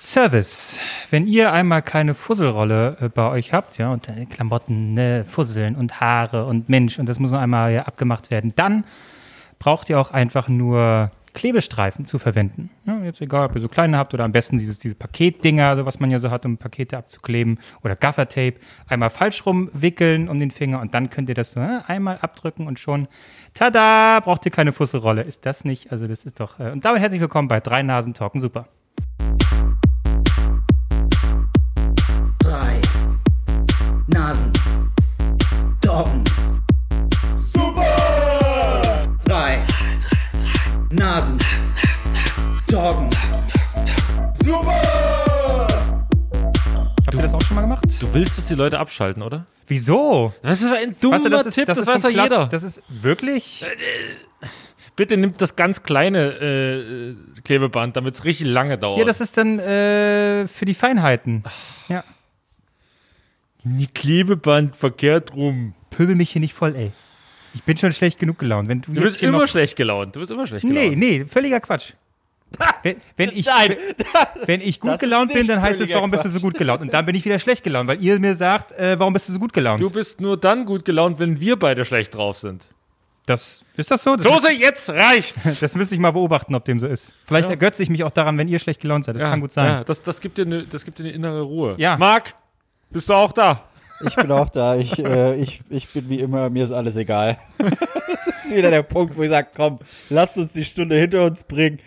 Service. Wenn ihr einmal keine Fusselrolle äh, bei euch habt, ja, und äh, Klamotten, ne, Fusseln und Haare und Mensch, und das muss noch einmal ja, abgemacht werden, dann braucht ihr auch einfach nur Klebestreifen zu verwenden. Ja, jetzt egal, ob ihr so kleine habt oder am besten dieses, diese Paketdinger, so was man ja so hat, um Pakete abzukleben, oder Gaffertape, einmal falsch rumwickeln um den Finger und dann könnt ihr das so äh, einmal abdrücken und schon, tada, braucht ihr keine Fusselrolle. Ist das nicht? Also das ist doch, äh, und damit herzlich willkommen bei Drei Nasen Talken, super. Doggen. Habt ihr das auch schon mal gemacht? Du willst, dass die Leute abschalten, oder? Wieso? Das ist ein dummer Weißt du, das ist, Tipp, das, ist weiß ja jeder. Das ist wirklich. Bitte nimmt das ganz kleine äh, Klebeband, damit es richtig lange dauert. Ja, das ist dann äh, für die Feinheiten. Ja. Die Klebeband verkehrt rum. Pöbel mich hier nicht voll, ey. Ich bin schon schlecht genug gelaunt. Wenn du, Du bist immer schlecht gelaunt. Du bist immer schlecht Nee, gelaunt. nee, völliger Quatsch. Wenn, wenn, ich, Nein. wenn ich gut Das gelaunt bin, dann heißt es, warum bist du so gut gelaunt? Und dann bin ich wieder schlecht gelaunt, weil ihr mir sagt, äh, warum bist du so gut gelaunt? Du bist nur dann gut gelaunt, wenn wir beide schlecht drauf sind. das, ist das so? Das, Klose, jetzt reicht's! das müsste ich mal beobachten, ob dem so ist. Vielleicht Ja. ergötze ich mich auch daran, wenn ihr schlecht gelaunt seid. Das kann gut sein. Ja, das, das, gibt dir eine, das gibt dir eine innere Ruhe. Ja. Marc, bist du auch da? Ich bin auch da. Ich, äh, ich, ich bin wie immer, mir ist alles egal. das ist wieder der Punkt, wo ich sage, komm, lasst uns die Stunde hinter uns bringen.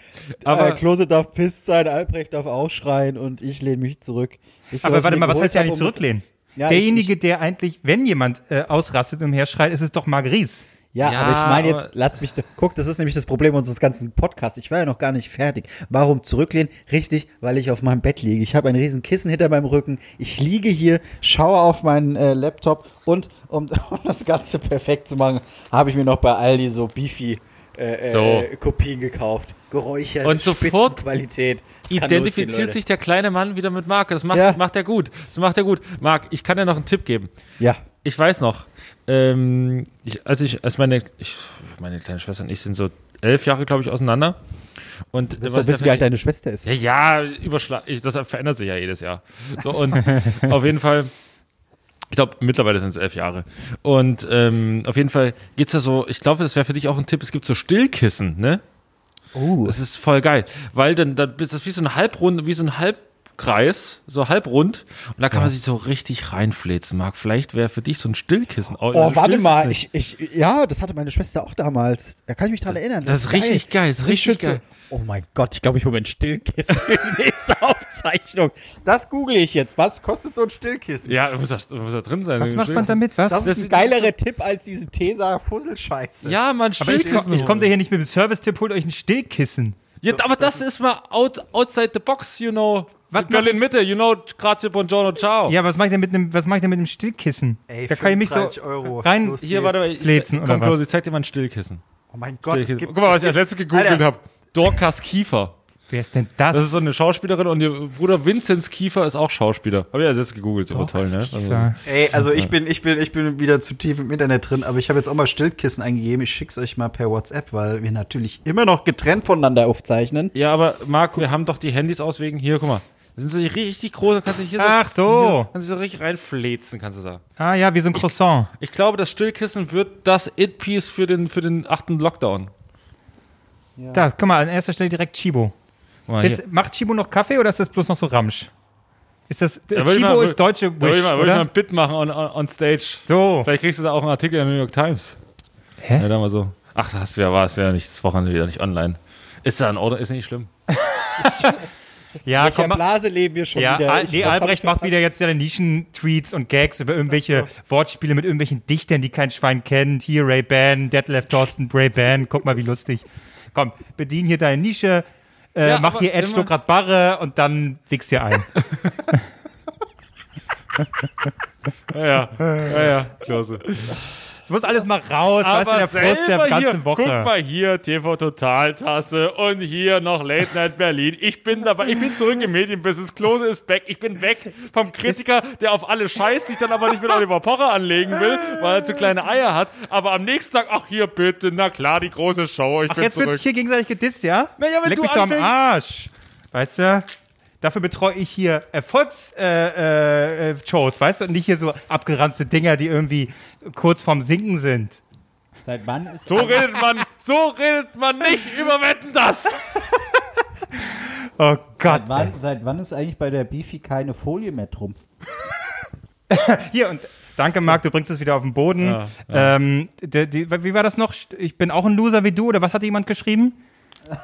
Aber- Aber äh, Klose darf pisst sein, Albrecht darf auch schreien und ich lehne mich zurück. Ich Aber warte ich mal, was heißt ja nicht zurücklehnen? Ja, Derjenige, ich- der eigentlich, wenn jemand äh, ausrastet und umherschreit, ist es doch Marguerite. Ja, Ja, aber ich meine jetzt, lass mich, guck, das ist nämlich das Problem unseres ganzen Podcasts. Ich war ja noch gar nicht fertig. Warum zurücklehnen? Richtig, weil ich auf meinem Bett liege. Ich habe ein riesen Kissen hinter meinem Rücken. Ich liege hier, schaue auf meinen äh, Laptop und um, um das Ganze perfekt zu machen, habe ich mir noch bei Aldi so Beefy äh, So. äh, Kopien gekauft. Geräuchert, Und sofort Spitzenqualität. Losgehen, Identifiziert Leute. sich der kleine Mann wieder mit Marc. Das macht, Ja. macht er gut. Das macht er gut. Marc, ich kann dir noch einen Tipp geben. Ja. Ich weiß noch, ähm, ich, als ich, als meine, ich, meine kleine Schwester und ich sind so elf Jahre, glaube ich, auseinander. Und Du wirst wissen, wie alt deine Schwester ist. ja, ja, überschlag, ich, das verändert sich ja jedes Jahr. So, und auf jeden Fall, ich glaube, mittlerweile sind es elf Jahre. Und ähm, auf jeden Fall geht's ja so, ich glaube, das wäre für dich auch ein Tipp, es gibt so Stillkissen, ne? Oh. Das ist voll geil, weil dann, dann ist das wie so ein Halbrund, wie so ein Halbkreis, so halbrund und da kann man sich so richtig reinfläzen, Marc. Vielleicht wäre für dich so ein Stillkissen. Oh, du warte mal, ich, ich, ja, das hatte meine Schwester auch damals. Da kann ich mich dran erinnern. Das ist richtig geil, das ist richtig schön zu- geil. Oh mein Gott, ich glaube, ich hole mir ein Stillkissen für die nächste Aufzeichnung. Das google ich jetzt. Was kostet so ein Stillkissen? Ja, muss da, muss da drin sein. Was macht man Stillkissen. damit? Was? Das, Das ist ein ist- geilerer Tipp als diese Tesa-Fusselscheiße. Ja, man, aber ich, Stillkissen. ich komme da hier nicht mit dem Service-Tipp, holt euch ein Stillkissen. Ja, aber das, ist mal out, outside the box, you know. Was Berlin Mitte, you know, grazie, buongiorno, ciao. Ja, was mache ich denn mit einem, was mache ich denn mit einem Stillkissen? Ey, da kann ich mich so 35 Euro. rein. Los Hier, warte mal, ich, komm, was? Klose, ich zeig dir mal ein Stillkissen. Oh mein Gott, es gibt, Guck mal, was ich als letztes gegoogelt habe. Dorcas Kiefer. Wer ist denn das? Das ist so eine Schauspielerin und ihr Bruder Vinzenz Kiefer ist auch Schauspieler. Habe ich als letztes gegoogelt, super toll, ne? Also. Ey, also ich bin, ich bin, ich bin wieder zu tief im Internet drin, aber ich habe jetzt auch mal Stillkissen eingegeben. Ich schick's euch mal per WhatsApp, weil wir natürlich immer noch getrennt voneinander aufzeichnen. ja, aber Marc, wir haben doch die Handys aus wegen hier, guck mal. Das sind so richtig groß, da kannst du hier so, Ach so. Hier, kannst du so richtig reinfläzen, kannst du sagen. Ah ja, wie so ein Croissant. Ich glaube, das Stillkissen wird das It-Piece für den, für den achten Lockdown. Da, guck mal, an erster Stelle direkt Chibo. Guck mal, hier. Ist, macht Chibo noch Kaffee oder ist das bloß noch so Ramsch? Ist das, Da ich Chibo mal- ist deutsche Da würde Wish, ich, mal- würd ich mal oder? ein Bit machen on, on, on stage. So. Vielleicht kriegst du da auch einen Artikel in der New York Times. Hä? Ja, da mal so. Ach, das wäre war, es wäre nicht das Wochenende wieder nicht online. Ist ja in Ordnung, ist nicht schlimm. Ja, Welcher komm. Blase leben wir schon Ja, wieder? Ich- nee, Albrecht macht wieder jetzt seine Nischen-Tweets und Gags über irgendwelche Wortspiele mit irgendwelchen Dichtern, die kein Schwein kennt. Hier Ray Ban, Detlef Thorsten, Ray Ban. Guck mal, wie lustig. Komm, bedien hier deine Nische, äh, Ja, mach hier Ed Stuttgart Barre und dann wichs hier ein. Ja, ja, ja, ja klasse. Es muss alles mal raus, weißt du, der Frust der ganzen hier, Woche. guck mal hier, TV Totaltasse und hier noch Late Night Berlin. Ich bin dabei, ich bin zurück im Medienbusiness. Klose ist back. Ich bin weg vom Kritiker, der auf alle scheißt, sich dann aber nicht mit Oliver Pocher anlegen will, weil er zu kleine Eier hat. Aber am nächsten Tag, ach hier bitte, na klar, die große Show. Ich Ach, bin jetzt wird zurück. sich hier gegenseitig gedisst, ja? Na ja, wenn Leck du mich doch am anfängst- Arsch. Weißt du? Dafür betreue ich hier Erfolgsshows, äh, äh, Shows, weißt du, und nicht hier so abgeranzte Dinger, die irgendwie kurz vorm Sinken sind. Seit wann ist So redet man, so redet man nicht über Wetten das. Oh Gott. Seit wann, seit wann ist eigentlich bei der Beefy keine Folie mehr drum? Hier und danke, Marc, du bringst es wieder auf den Boden. Ja, Ähm, der, die, wie war das noch? Ich bin auch ein Loser wie du, oder was hat jemand geschrieben?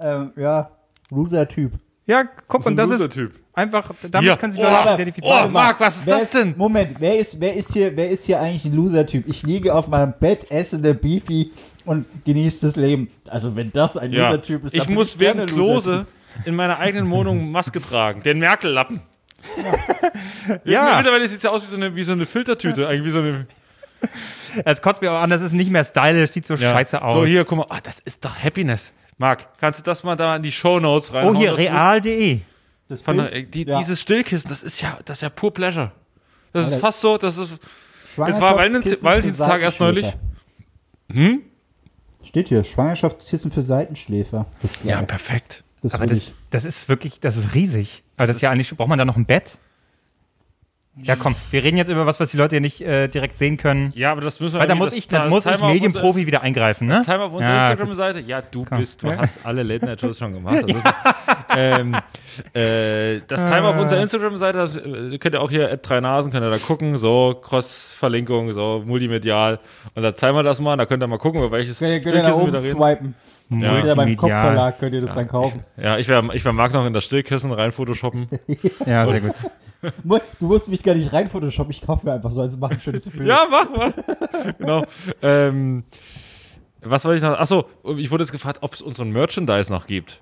Ähm, ja, Loser-Typ. Ja, guck, und das ist Loser-Typ. einfach, damit Hier. können sich Oh, Leute aber- identifizieren. Oh, Marc, was ist Wer das denn? Moment, wer ist, wer ist hier, wer ist hier eigentlich ein Loser-Typ? Ich liege auf meinem Bett, esse eine Beefy und genieße das Leben. Also wenn das ein Ja. Loser-Typ ist, Ich dann bin muss gerne während Klose in meiner eigenen Wohnung Maske tragen. Den Merkel-Lappen. Ja. Mittlerweile sieht es ja aus wie so eine, wie so eine Filtertüte. Eigentlich wie so eine. Es kotzt mir auch an, das ist nicht mehr stylisch, sieht so scheiße aus. So, hier, guck mal. Ah, das ist doch Happiness. Marc, kannst du das mal da in die Shownotes rein? Oh, hier, real.de. Das die, Ja. Dieses Stillkissen, das ist ja, das ist ja pur Pleasure. Das ist Alter. fast so, das ist. Schwangerschaftskissen für Valentinstag erst neulich. Seitenschläfer. Steht hier, Schwangerschaftskissen für Seitenschläfer. Das ist Ja, perfekt. das Aber das, das ist wirklich, das ist riesig. Aber das, ist ja eigentlich, braucht man da noch ein Bett? Ja, komm, wir reden jetzt über was, was die Leute hier nicht äh, direkt sehen können. Ja, aber das müssen wir Weil da muss ich, das- da das muss ich Medienprofi wieder eingreifen, ne? unserer- Timer auf unserer Ja, Instagram-Seite. Ja, du Komm. bist, du hast alle Late-Night-Shows schon gemacht. Das, ähm, äh, das Timer auf unserer Instagram-Seite, das, äh, könnt ihr auch hier, at drei Nasen, könnt ihr da gucken, so, Cross-Verlinkung, so, multimedial. Und da zeigen wir das mal, da könnt ihr mal gucken, über welches Könnt ihr, könnt oben da reden. swipen. Ja. Ja. ja beim. Kopfverlag könnt ihr das dann kaufen. Ja, ich werde ich werd Marc noch in das Stillkissen rein photoshoppen. Ja, sehr gut. Du musst mich gar nicht rein Photoshop, ich kaufe mir einfach so, also mach ein schönes Bild. Ja, mach mal. genau. Ähm, was wollte ich noch? Achso, ich wurde jetzt gefragt, ob es unseren Merchandise noch gibt.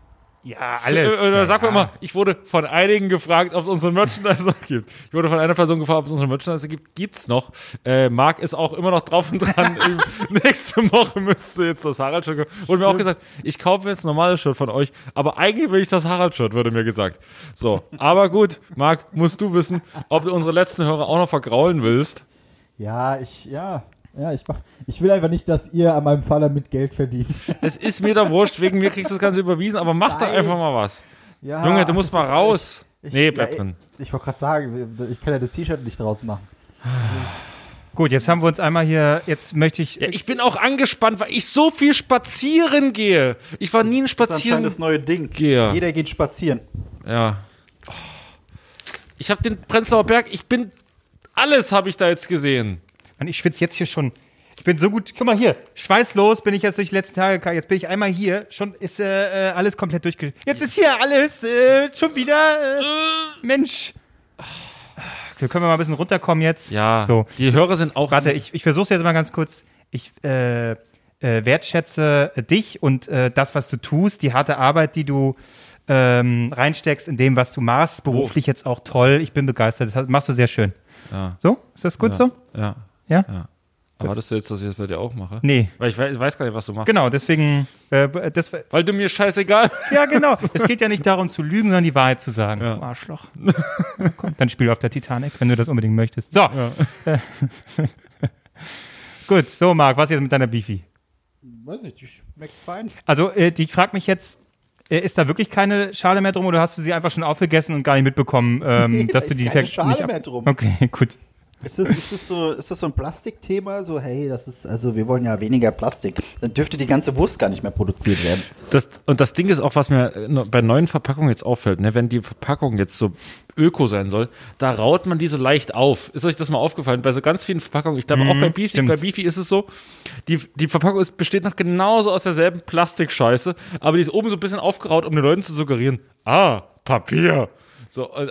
Ja, alles. Äh, Oder sag mir ja. mal, ich wurde von einigen gefragt, ob es unseren Merchandise noch gibt. Ich wurde von einer Person gefragt, ob es unseren Merchandise gibt. Gibt's noch. Äh, Marc ist auch immer noch drauf und dran. Nächste Woche müsste jetzt das Harald-Shirt kommen. Wurde mir auch gesagt, ich kaufe jetzt ein normales Shirt von euch, aber eigentlich will ich das Harald-Shirt, wurde mir gesagt. So, aber gut, Marc, musst du wissen, ob du unsere letzten Hörer auch noch vergraulen willst. Ja, ich, ja, ja, ich mach, ich will einfach nicht, dass ihr an meinem Faller mit Geld verdient. Es ist mir da wurscht, wegen mir kriegst du das Ganze überwiesen, aber mach doch Nein. einfach mal was. Ja, Junge, du musst das mal raus. echt- nee, ja, bleib ich- drin. Ich wollte gerade sagen, ich kann ja das T-Shirt nicht draus machen. Gut, jetzt haben wir uns einmal hier, jetzt möchte ich, Ja, ich bin auch angespannt, weil ich so viel spazieren gehe. Ich war nie ein Das ist Spazieren. das neue Ding. Gehe. Jeder geht spazieren. Ja. Ich habe den Prenzlauer Berg, ich bin. Alles habe ich da jetzt gesehen. Mann, ich schwitze jetzt hier schon. Ich bin so gut, guck mal hier, schweißlos bin ich jetzt durch die letzten Tage, jetzt bin ich einmal hier, schon ist äh, äh, alles komplett durchge... Jetzt ist hier alles äh, schon wieder, äh, Mensch. Okay, können wir mal ein bisschen runterkommen jetzt? Ja. So, Die Hörer sind auch. warte, ich, ich versuche jetzt mal ganz kurz. Ich äh, äh, wertschätze dich und äh, das, was du tust, die harte Arbeit, die du ähm, reinsteckst in dem, was du machst, beruflich jetzt auch toll. Ich bin begeistert. Das machst du sehr schön. Ja. So? Ist das gut so? Ja. Ja? ja. Erwartest du jetzt, dass ich das bei dir auch mache? Nee. Weil ich weiß, gar nicht, was du machst. Genau, deswegen, äh, das, Weil du mir scheißegal. ja genau. es geht ja nicht darum zu lügen, sondern die Wahrheit zu sagen. Ja. Du Arschloch. Komm, dann spiel auf der Titanic, wenn du das unbedingt möchtest. So. Gut, so Marc, was jetzt mit deiner Beefy? Weiß nicht, die schmeckt fein. Also, äh, die fragt mich jetzt, äh, ist da wirklich keine Schale mehr drum oder hast du sie einfach schon aufgegessen und gar nicht mitbekommen, ähm, Nee, dass da du ist die keine Fakt- Schale nicht ab- mehr drum. Okay, gut. Ist das, ist, das so, ist das so ein Plastikthema? So, hey, das ist, also wir wollen ja weniger Plastik. Dann dürfte die ganze Wurst gar nicht mehr produziert werden. Das, und das Ding ist auch, was mir äh, bei neuen Verpackungen jetzt auffällt, ne, wenn die Verpackung jetzt so öko sein soll, da raut man die so leicht auf. Ist euch das mal aufgefallen? Bei so ganz vielen Verpackungen, ich glaube auch bei Beefy, stimmt. bei Beefy ist es so, die, die Verpackung ist, besteht noch genauso aus derselben Plastikscheiße, aber die ist oben so ein bisschen aufgeraut, um den Leuten zu suggerieren, ah, Papier. So, äh,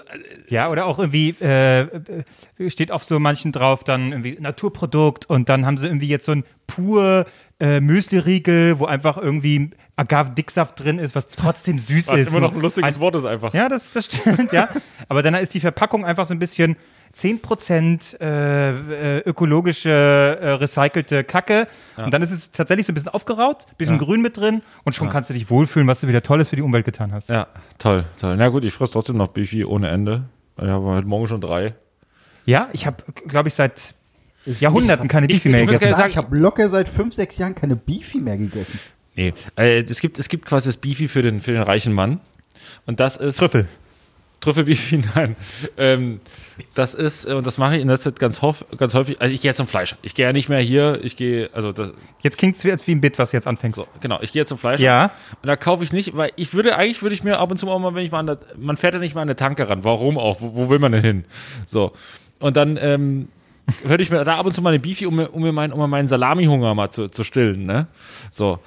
Ja, oder auch irgendwie, äh, äh, steht auf so manchen drauf dann irgendwie Naturprodukt und dann haben sie irgendwie jetzt so ein pur äh, Müsli-Riegel, wo einfach irgendwie Agave-Dicksaft drin ist, was trotzdem süß was ist. immer noch ein lustiges Ein- Wort ist einfach. Ja, das, das stimmt, ja. Aber dann ist die Verpackung einfach so ein bisschen 10% äh, äh, ökologische, äh, recycelte Kacke. Und dann ist es tatsächlich so ein bisschen aufgeraut, bisschen Ja. grün mit drin und schon kannst du dich wohlfühlen, was du wieder Tolles für die Umwelt getan hast. Ja, toll, toll. Na gut, ich fresse trotzdem noch Beefy ohne Ende. Ich habe heute Morgen schon drei. Ja, ich habe, glaube ich, seit Jahrhunderten keine ich- Beefy mehr ich muss gegessen. sagen- ich habe locker seit fünf, sechs Jahren keine Beefy mehr gegessen. Nee, äh, es, gibt, es gibt quasi das Beefy für den, für den reichen Mann. Und das ist. Trüffel. Trüffelbifi, nein. Ähm, das ist, äh, und das mache ich in letzter Zeit ganz, ganz häufig. Also ich gehe jetzt zum Fleischer. Ich gehe ja nicht mehr hier, ich gehe, also das, Jetzt klingt es jetzt wie ein Bit, was du jetzt anfängst. so, genau, ich gehe jetzt zum Fleischer. Ja. Und da kaufe ich nicht, weil ich würde, eigentlich würde ich mir ab und zu auch mal, wenn ich mal an der, man fährt ja nicht mal an eine Tanke ran. Warum auch? Wo, wo will man denn hin? So. Und dann, ähm, würde ich mir da ab und zu mal eine Beefy, um mir, um mir, mein, um meinen Salami-Hunger mal zu, zu stillen, ne? So.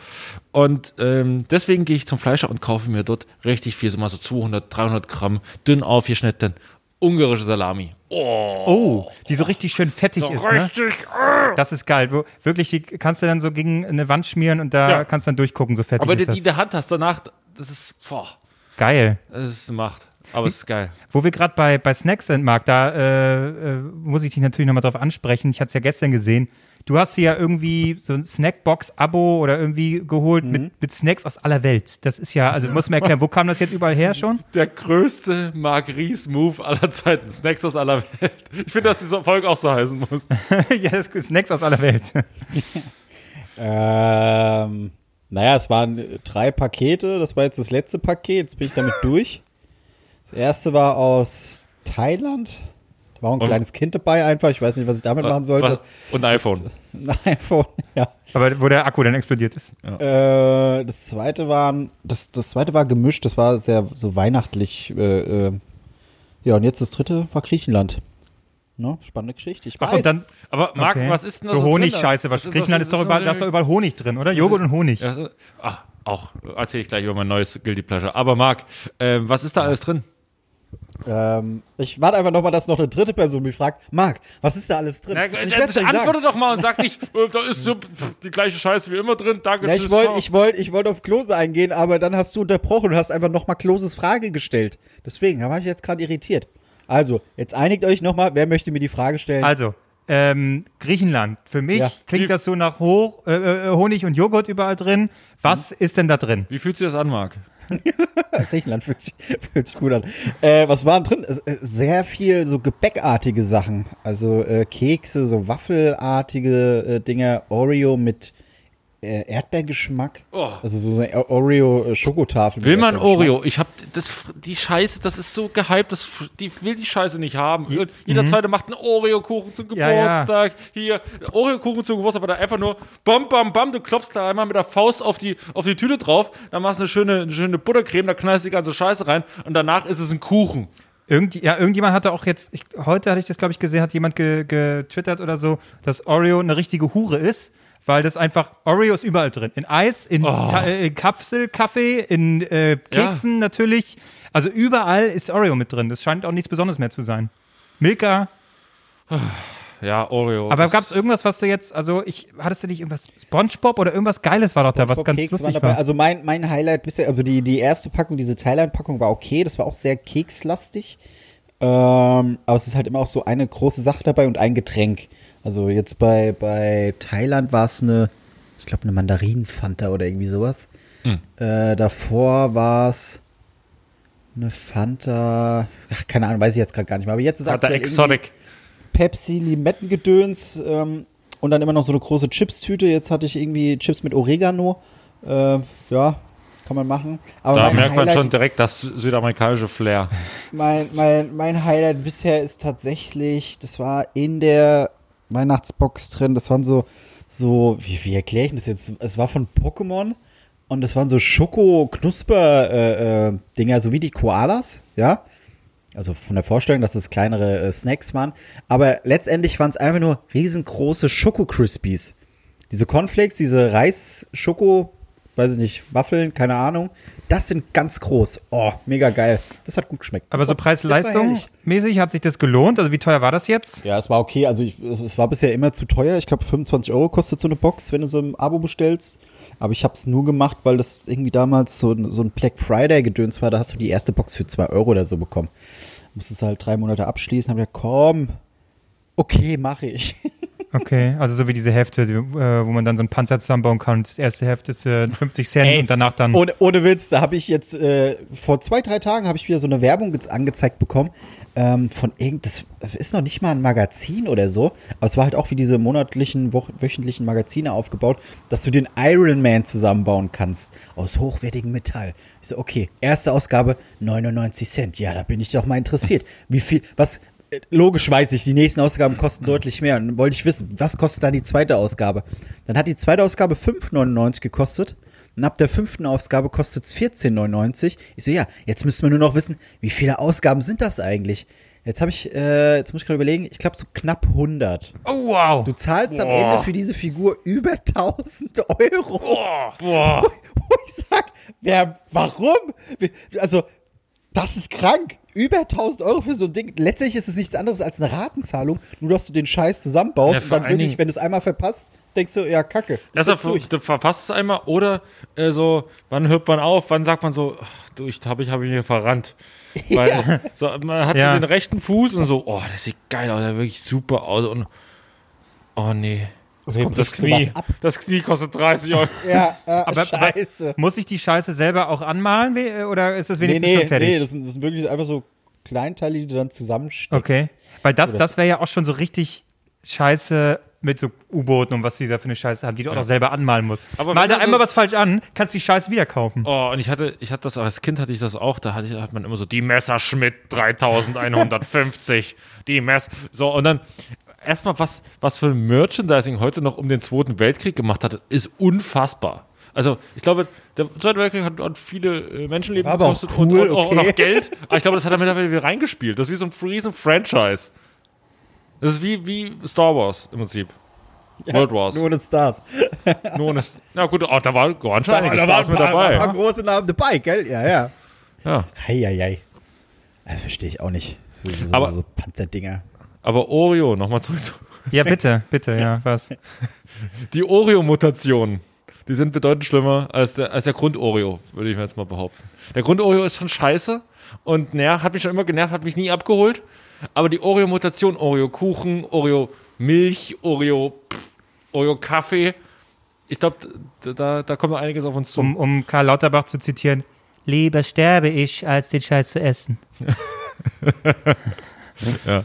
Und ähm, deswegen gehe ich zum Fleischer und kaufe mir dort richtig viel, so mal so 200, 300 Gramm dünn aufgeschnitten ungarische Salami. Oh, die so richtig schön fettig ist, ne? Richtig. äh. Das ist geil. Wo, wirklich, die kannst du dann so gegen eine Wand schmieren und da Ja. kannst du dann durchgucken, so fettig Aber die, ist das. die in der Hand hast danach, das ist, boah, geil. das ist eine Macht. Aber es ist geil. Wo wir gerade bei, bei Snacks sind, Marc, da äh, äh, muss ich dich natürlich nochmal drauf ansprechen. Ich hatte es ja gestern gesehen. Du hast dir ja irgendwie so ein Snackbox-Abo oder irgendwie geholt Mhm. mit, mit Snacks aus aller Welt. Das ist ja, also du musst mir erklären, wo kam das jetzt überall her schon? Der größte Mark Ries-Move aller Zeiten. Snacks aus aller Welt. Ich finde, dass diese Folge auch so heißen muss. ja, das ist Snacks aus aller Welt. Ähm, naja, es waren drei Pakete. Das war jetzt das letzte Paket. Jetzt bin ich damit durch. Das erste war aus Thailand. Da war auch ein Und- kleines Kind dabei einfach. Ich weiß nicht, was ich damit machen sollte. Und ein iPhone. Ein iPhone, ja. Aber wo der Akku dann explodiert ist. Äh, das zweite waren, das, das zweite war gemischt. Das war sehr so weihnachtlich. Äh, äh, ja, und jetzt das dritte war Griechenland. Ne? Spannende Geschichte. Ich weiß. Ach, und dann Aber Marc, okay. was ist denn da so so drin? Honigscheiße? Was, Was ist- Griechenland was ist doch ist überall, denn da ist doch überall Honig drin, oder? Joghurt und Honig. Ja, ah, auch erzähle ich gleich über mein neues Guilty Pleasure. Aber Marc, ähm, was ist da alles drin? Ähm, ich warte einfach nochmal, dass noch eine dritte Person mich fragt, Marc, was ist da alles drin? Na, ich äh, euch sagen. antworte doch mal und sag nicht, äh, da ist so die gleiche Scheiße wie immer drin. Danke, tschüss, ich wollte ich wollt, ich wollt auf Klose eingehen, aber dann hast du unterbrochen und hast einfach nochmal Kloses Frage gestellt. Deswegen, da war ich jetzt gerade irritiert. Also, jetzt einigt euch nochmal, wer möchte mir die Frage stellen? Also, ähm, Griechenland. Für mich Ja. klingt Wie- das so nach Hoch, äh, äh, Honig und Joghurt überall drin. Was ist denn da drin? Wie fühlt sich das an, Marc? Griechenland fühlt sich, fühlt sich gut an. Äh, was waren drin? Äh, Sehr viel so gebäckartige Sachen. Also äh, Kekse, so waffelartige äh, Dinger, Oreo mit Erdbeergeschmack. Oh. Also so eine Oreo-Schokotafel. Will man Oreo? Ich hab das, die Scheiße, das ist so gehypt, das, die will die Scheiße nicht haben. Jeder zweite macht einen Oreo-Kuchen zum Mhm. Ja, ja. Geburtstag. Hier, Oreo-Kuchen zum Geburtstag, aber da einfach nur bam, bam, bam, du klopfst da einmal mit der Faust auf die, auf die Tüte drauf, dann machst du eine schöne, eine schöne Buttercreme, da knallst du die ganze Scheiße rein und danach ist es ein Kuchen. Irgend, ja, irgendjemand hatte auch jetzt, ich, heute hatte ich das, glaube ich, gesehen, hat jemand ge, getwittert oder so, dass Oreo eine richtige Hure ist, weil das einfach, Oreo ist überall drin. In Eis, in, Ta- äh, in Kapselkaffee, in äh, Keksen natürlich. Also überall ist Oreo mit drin. Das scheint auch nichts Besonderes mehr zu sein. Milka. Ja, Oreo. Aber gab es irgendwas, was du jetzt, also ich, hattest du nicht irgendwas, Spongebob oder irgendwas Geiles war doch da, was ganz waren lustig dabei. war. Also mein, mein Highlight bisher, also die, die erste Packung, diese Thailand-Packung war okay, das war auch sehr kekslastig. Ähm, aber es ist halt immer auch so eine große Sache dabei und ein Getränk. Also jetzt bei, bei Thailand war es eine, ich glaube, eine Mandarinenfanta oder irgendwie sowas. Äh, davor war es eine Fanta, ach, keine Ahnung, weiß ich jetzt gerade gar nicht mehr. Aber jetzt ist irgendwie- Exotic. Pepsi, Limettengedöns ähm, und dann immer noch so eine große Chips-Tüte. Jetzt hatte ich irgendwie Chips mit Oregano. Äh, ja, kann man machen. Aber Da merkt man Highlight, schon direkt das südamerikanische Flair. Mein, mein, mein Highlight bisher ist tatsächlich, das war in der Weihnachtsbox drin. Das waren so, so wie, wie erkläre ich das jetzt? Es war von Pokémon und das waren so Schoko-Knusper-Dinger, äh, Dinger, so wie die Koalas, ja. Also von der Vorstellung, dass es kleinere äh, Snacks waren. Aber letztendlich waren es einfach nur riesengroße Schoko-Crispies. Diese Cornflakes, diese Reis-Schoko, weiß ich nicht, Waffeln, keine Ahnung. Das sind ganz groß. Oh, mega geil. Das hat gut geschmeckt. Aber Das so das war Preis-Leistung mäßig hat sich das gelohnt? Also wie teuer war das jetzt? Ja, es war okay. Also ich, es, es war bisher immer zu teuer. Ich glaube, 25 Euro kostet so eine Box, wenn du so ein Abo bestellst. Aber ich habe es nur gemacht, weil das irgendwie damals so, ein- so ein Black Friday-Gedöns war. Da hast du die erste Box für 2 Euro oder so bekommen. Musstest halt drei Monate abschließen. Hab gedacht, komm, okay, mache ich. Okay, also so wie diese Hefte, die, äh, wo man dann so einen Panzer zusammenbauen kann. Das erste Heft ist äh, 50 Cent Ey, und danach dann. Ohne, ohne Witz, da habe ich jetzt, äh, vor zwei, drei Tagen habe ich wieder so eine Werbung jetzt angezeigt bekommen ähm, von irgend, das ist noch nicht mal ein Magazin oder so, aber es war halt auch wie diese monatlichen, woch wöchentlichen Magazine aufgebaut, dass du den Iron Man zusammenbauen kannst aus hochwertigem Metall. Ich so, okay, erste Ausgabe 99 Cent, ja, da bin ich doch mal interessiert. Wie viel, was, logisch weiß ich, die nächsten Ausgaben kosten deutlich mehr. Und dann wollte ich wissen, was kostet dann die zweite Ausgabe? Dann hat die zweite Ausgabe 5,99 gekostet. Und ab der fünften Ausgabe kostet es 14,99. Ich so, ja, jetzt müssen wir nur noch wissen, wie viele Ausgaben sind das eigentlich? Jetzt habe ich, äh, jetzt muss ich gerade überlegen, ich glaube so knapp 100. oh, wow. Du zahlst am Boah. Ende für diese Figur über 1000 Euro. Boah, boah. Wo ich sag, wer, warum? Also, das ist krank. Über 1000 Euro für so ein Ding. Letztlich ist es nichts anderes als eine Ratenzahlung, nur dass du den Scheiß zusammenbaust Ja, und dann wirklich, Dingen- wenn du es einmal verpasst, denkst du, ja, kacke. ist Erstmal, ver- du verpasst es einmal oder äh, so, wann hört man auf, wann sagt man so, ach, du, ich habe ich, hab ich hier verrannt. Weil so, man hat Ja. so den rechten Fuß und so, oh, das sieht geil aus, der sieht wirklich super aus und oh nee. Kommt das Knie. ab? Das Knie kostet 30 Euro. Ja, äh, Aber- scheiße. Muss ich die Scheiße selber auch anmalen we- oder ist das wenigstens nee, schon nee, fertig? nee, das sind, das sind wirklich einfach so Kleinteile, die du dann zusammensteckst. okay. Weil das, das wäre ja auch schon so richtig Scheiße mit so U-Booten und was die da für eine Scheiße haben, die du auch noch selber anmalen musst. Aber Mal da so- einmal was falsch an, kannst die Scheiße wieder kaufen. Oh, und ich hatte, ich hatte das, als Kind hatte ich das auch, da hatte ich, hat man immer so, die Messerschmidt 3150, die Mess, so, und dann erstmal, was, was für ein Merchandising heute noch um den Zweiten Weltkrieg gemacht hat, ist unfassbar. Also, ich glaube, der Zweite Weltkrieg hat, hat viele äh, Menschenleben War aber auch gekostet cool, und, und, auch- und okay. auch Geld. Aber ich glaube, das hat er mittlerweile wieder reingespielt. Das ist wie so ein riesen Franchise. Das ist wie, wie Star Wars im Prinzip. World Wars. Nur das Stars. Nur ohne, na gut, oh, da war schön Da, da waren Spaß ein paar, dabei. ein paar große Namen dabei, gell? Ja, ja. Ja. Heieiei. Das verstehe ich auch nicht. So, so, Aber- so Panzerdinger. Aber Oreo, nochmal zurück. zu- Ja, bitte, bitte, ja, was? Die Oreo-Mutationen, die sind bedeutend schlimmer als der, als der Grund-Oreo, würde ich mir jetzt mal behaupten. Der Grund-Oreo ist schon scheiße und ner hat mich schon immer genervt, hat mich nie abgeholt. Aber die Oreo-Mutation, Oreo-Kuchen, Oreo-Milch, Oreo, Oreo-Kaffee, ich glaube, da, da kommt noch einiges auf uns zu. Um, um Karl Lauterbach zu zitieren, lieber sterbe ich, als den Scheiß zu essen. Ja.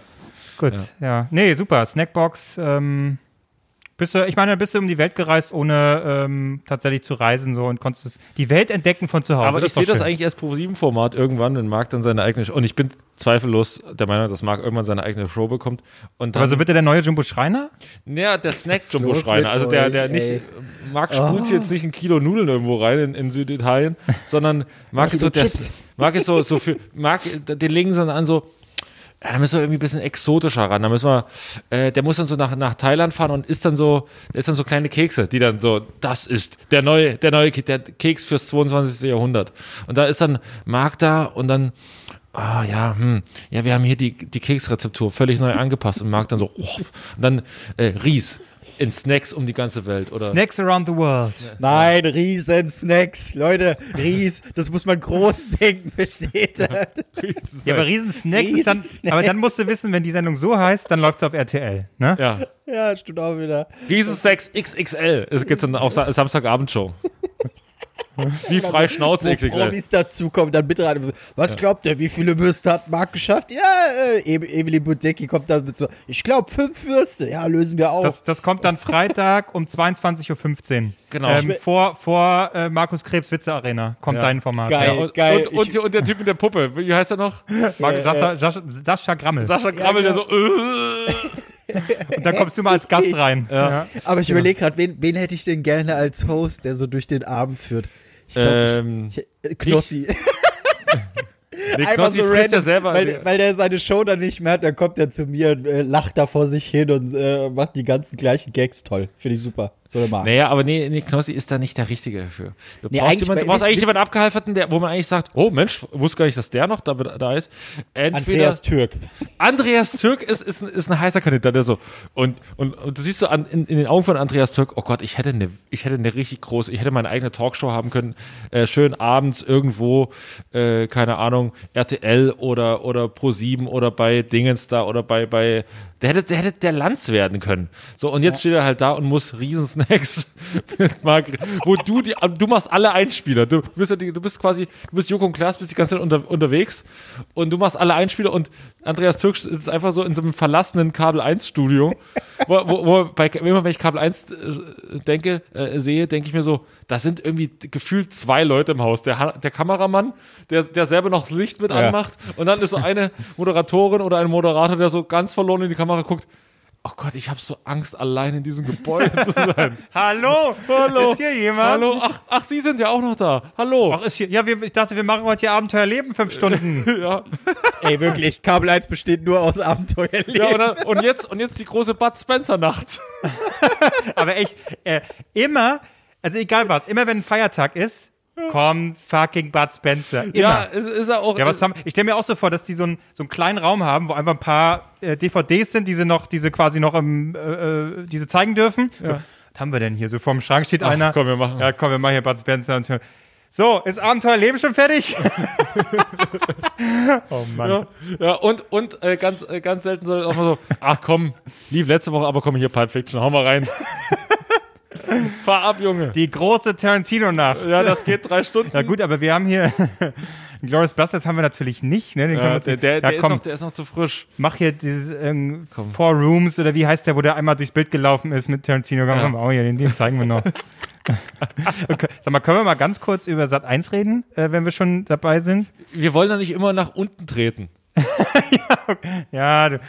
Gut, ja. Nee, super. Snackbox. Ähm, bist du, ich meine, bist du um die Welt gereist, ohne ähm, tatsächlich zu reisen so und konntest es- die Welt entdecken von zu Hause. Aber ich sehe das eigentlich als Pro-7-Format irgendwann, wenn Marc dann seine eigene Und ich bin zweifellos der Meinung, dass Marc irgendwann seine eigene Show bekommt. Und dann, Aber so wird er der neue Jumbo Schreiner? Ja, der snack los jumbo mit schreiner Also der, der nicht, ey? Marc sprüht jetzt nicht ein Kilo Nudeln irgendwo rein in, in Süditalien, sondern Marc ist so, der. Marc ist so, so für, Marc, den legen sie dann an so, ja, da müssen wir irgendwie ein bisschen exotischer ran. Da müssen wir, äh, der muss dann so nach, nach Thailand fahren und isst dann so, isst dann so kleine Kekse, die dann so, das ist der neue, der neue der Keks fürs 22. Jahrhundert. Und da ist dann Marc da und dann, ah ja, hm, ja, wir haben hier die, die Keksrezeptur völlig neu angepasst und Marc dann so, oh, und dann äh, Ries in Snacks um die ganze Welt. Oder Snacks around the world. Nein, Riesen-Snacks. Leute, Ries, das muss man groß denken, versteht ihr? Ja, aber Riesensnacks ist dann, aber dann musst du wissen, wenn die Sendung so heißt, dann läuft es auf RTL, ne? Ja, Ja, stimmt auch wieder. Riesensnacks XXL. Es gibt dann auch Sa Samstagabendshow. Wie frei Schnauze Wo XXL. Promis dazukommen, dann bitte rein. Was glaubt ihr, wie viele Würste hat Marc geschafft? Ja, äh, Em- Emily Budecki kommt dann mit so, ich glaube fünf Würste. Ja, lösen wir auf. Das, das kommt dann Freitag um 22.15 Uhr. Genau. Ähm, vor vor äh, Markus Krebs Witze Arena kommt Ja. dein Format. Geil. Ja, und, Geil. Und, und, und der Typ mit der Puppe, wie heißt er noch? Markus, Sascha, Sascha, Sascha Grammel. Sascha Krabbel, der so. Äh. Und dann kommst du mal als Gast rein. Ja. Aber ich überlege gerade, wen, wen hätte ich denn gerne als Host, der so durch den Abend führt? Ich glaube, Ähm, ich, äh, Knossi. nee, Einfach Knossi so random, selber. weil, weil der seine Show dann nicht mehr hat, dann kommt er zu mir und äh, lacht da vor sich hin und äh, macht die ganzen gleichen Gags toll. Finde ich super. Soll er machen. naja, aber nee, nee, Knossi ist da nicht der Richtige dafür. Du Nee, brauchst, eigentlich- jemand, du brauchst eigentlich jemanden abgehalferten, der, wo man eigentlich sagt, oh Mensch, wusste gar nicht, dass der noch da, da ist. Entweder, Andreas Türk. Andreas Türk ist, ist, ein- ist ein heißer Kandidat, der so. Und, und, und du siehst so an, in, in den Augen von Andreas Türk, oh Gott, ich hätte eine, ich hätte eine richtig große, ich hätte meine eigene Talkshow haben können, äh, schön abends irgendwo, äh, keine Ahnung, RTL oder, oder Pro7 oder bei Dingens da oder bei, bei Der hätte, der hätte der Lanz werden können. So, und jetzt steht er halt da und muss Riesensnacks mit Margret, wo du die, du machst alle Einspieler. Du bist ja die, du bist quasi, du bist Joko und Klaas, bist die ganze Zeit unter, unterwegs und du machst alle Einspieler und Andreas Türk ist einfach so in so einem verlassenen Kabel 1 Studio, wo, wo, wo bei, immer wenn ich Kabel 1 äh, denke, äh, sehe, denke ich mir so, da sind irgendwie gefühlt zwei Leute im Haus. Der, der Kameramann, der, der selber noch das Licht mit anmacht und dann ist so eine Moderatorin oder ein Moderator, der so ganz verloren in die Kamera guckt. Oh Gott, ich habe so Angst, allein in diesem Gebäude zu sein. Hallo? Hallo. Ist hier jemand? Hallo, ach, ach, Sie sind ja auch noch da. Hallo. Ach, ist hier. Ja, wir, ich dachte, wir machen heute hier Abenteuerleben fünf Stunden. ja. Ey, wirklich, Kabel 1 besteht nur aus Abenteuerleben. ja und, dann, und, jetzt, und jetzt die große Bud Spencer-Nacht. Aber echt, äh, immer, also egal was, immer wenn ein Feiertag ist, kommt fucking Bud Spencer. Immer. Ja, ist, ist er auch. Ja, was haben, ich stelle mir auch so vor, dass die so, ein, so einen kleinen Raum haben, wo einfach ein paar äh, DVDs sind, die sie noch, diese quasi noch im, äh, äh, diese zeigen dürfen. So, was haben wir denn hier? So vorm Schrank steht Ach, einer. komm, wir machen. Ja, komm, wir machen hier Bud Spencer und. So, ist Abenteuerleben schon fertig? oh Mann. Ja, ja und, und äh, ganz, äh, ganz selten soll auch mal so, ach komm, lief letzte Woche, aber komm hier, Pulp Fiction, hau mal rein. Fahr ab, Junge. Die große Tarantino-Nacht. Ja, das geht drei Stunden. Ja gut, aber wir haben hier Glorious Bastards haben wir natürlich nicht. Ne? Den wir Ja, der, der, ja, der, ist noch, der ist noch zu frisch. mach hier dieses ähm, Four Rooms oder wie heißt der, wo der einmal durchs Bild gelaufen ist mit Tarantino. Ja. komm, oh, hier, den, den zeigen wir noch. okay. Sag mal, können wir mal ganz kurz über Sat 1 reden, äh, wenn wir schon dabei sind? Wir wollen da nicht immer nach unten treten. Ja, du,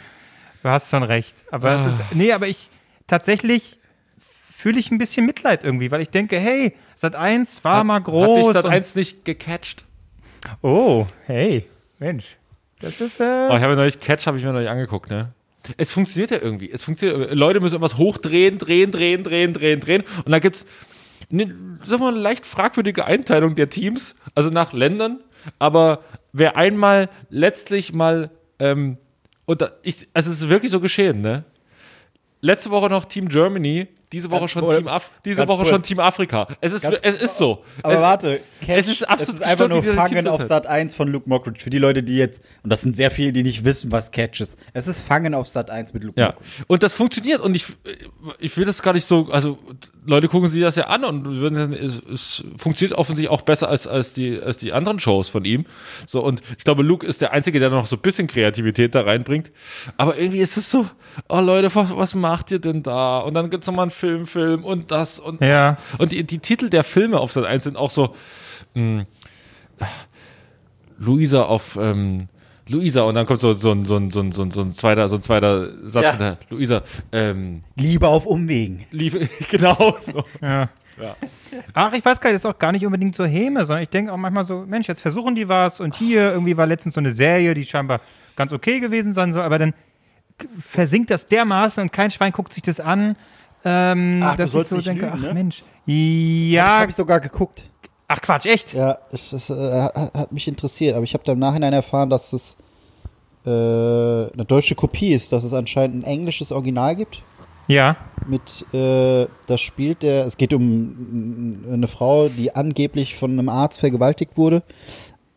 du hast schon recht. Aber Ah. ist, nee, aber ich tatsächlich fühle ich ein bisschen Mitleid irgendwie, weil ich denke, hey, Sat 1 war mal Hat groß. dich das und- eins nicht gecatcht? oh, hey, Mensch. Das ist, äh, Oh, ich habe mir neulich Catch, habe ich mir neulich angeguckt, ne? Es funktioniert ja irgendwie. Es funktioniert, Leute müssen irgendwas hochdrehen, drehen, drehen, drehen, drehen, drehen. Und da gibt's eine, wir mal, eine leicht fragwürdige Einteilung der Teams, also nach Ländern. Aber wer einmal letztlich mal, ähm, und da, ich, also es ist wirklich so geschehen, ne? Letzte Woche noch Team Germany, diese Woche Ganz schon Team Af diese Woche schon. Team Afrika. Es ist, Ganz- es ist so. Aber es, warte, Catch, es ist absolut es ist einfach nur Fangen auf. Sat 1 von Luke Mockridge. Für die Leute, die jetzt, und das sind sehr viele, die nicht wissen, was Catch ist. Es ist Fangen auf Sat 1 mit Luke Ja, Mockridge. und das funktioniert und ich, ich will das gar nicht so, also Leute gucken sich das ja an und würden es, es funktioniert offensichtlich auch besser als, als, die, als die anderen Shows von ihm. So, und ich glaube, Luke ist der Einzige, der noch so ein bisschen Kreativität da reinbringt. Aber irgendwie ist es so, oh Leute, was, was macht ihr denn da? Und dann gibt's noch mal einen Film, Film und das und Ja. Und die, die Titel der Filme auf Sat 1 sind auch so, mh, Luisa auf, ähm, Luisa und dann kommt so, so, ein, so, ein, so, ein, so, ein, so ein zweiter, so ein zweiter Satz Ja. hinter. Luisa, ähm, Liebe auf Umwegen. lief, genau so. Ja. Ja. Ach, ich weiß gar nicht, das ist auch gar nicht unbedingt so Häme, sondern ich denke auch manchmal so, Mensch, jetzt versuchen die was und hier irgendwie war letztens so eine Serie, die scheinbar ganz okay gewesen sein soll, aber dann versinkt das dermaßen und kein Schwein guckt sich das an. Ähm, Ach, du dass ich so nicht denke, lügen, ach ne? Mensch. Ja, habe ich sogar geguckt. ach Quatsch, echt? Ja, es, es äh, hat mich interessiert, aber ich habe da im Nachhinein erfahren, dass es äh, eine deutsche Kopie ist, dass es anscheinend ein englisches Original gibt. Ja. Mit, äh, das spielt der, es geht um eine Frau, die angeblich von einem Arzt vergewaltigt wurde.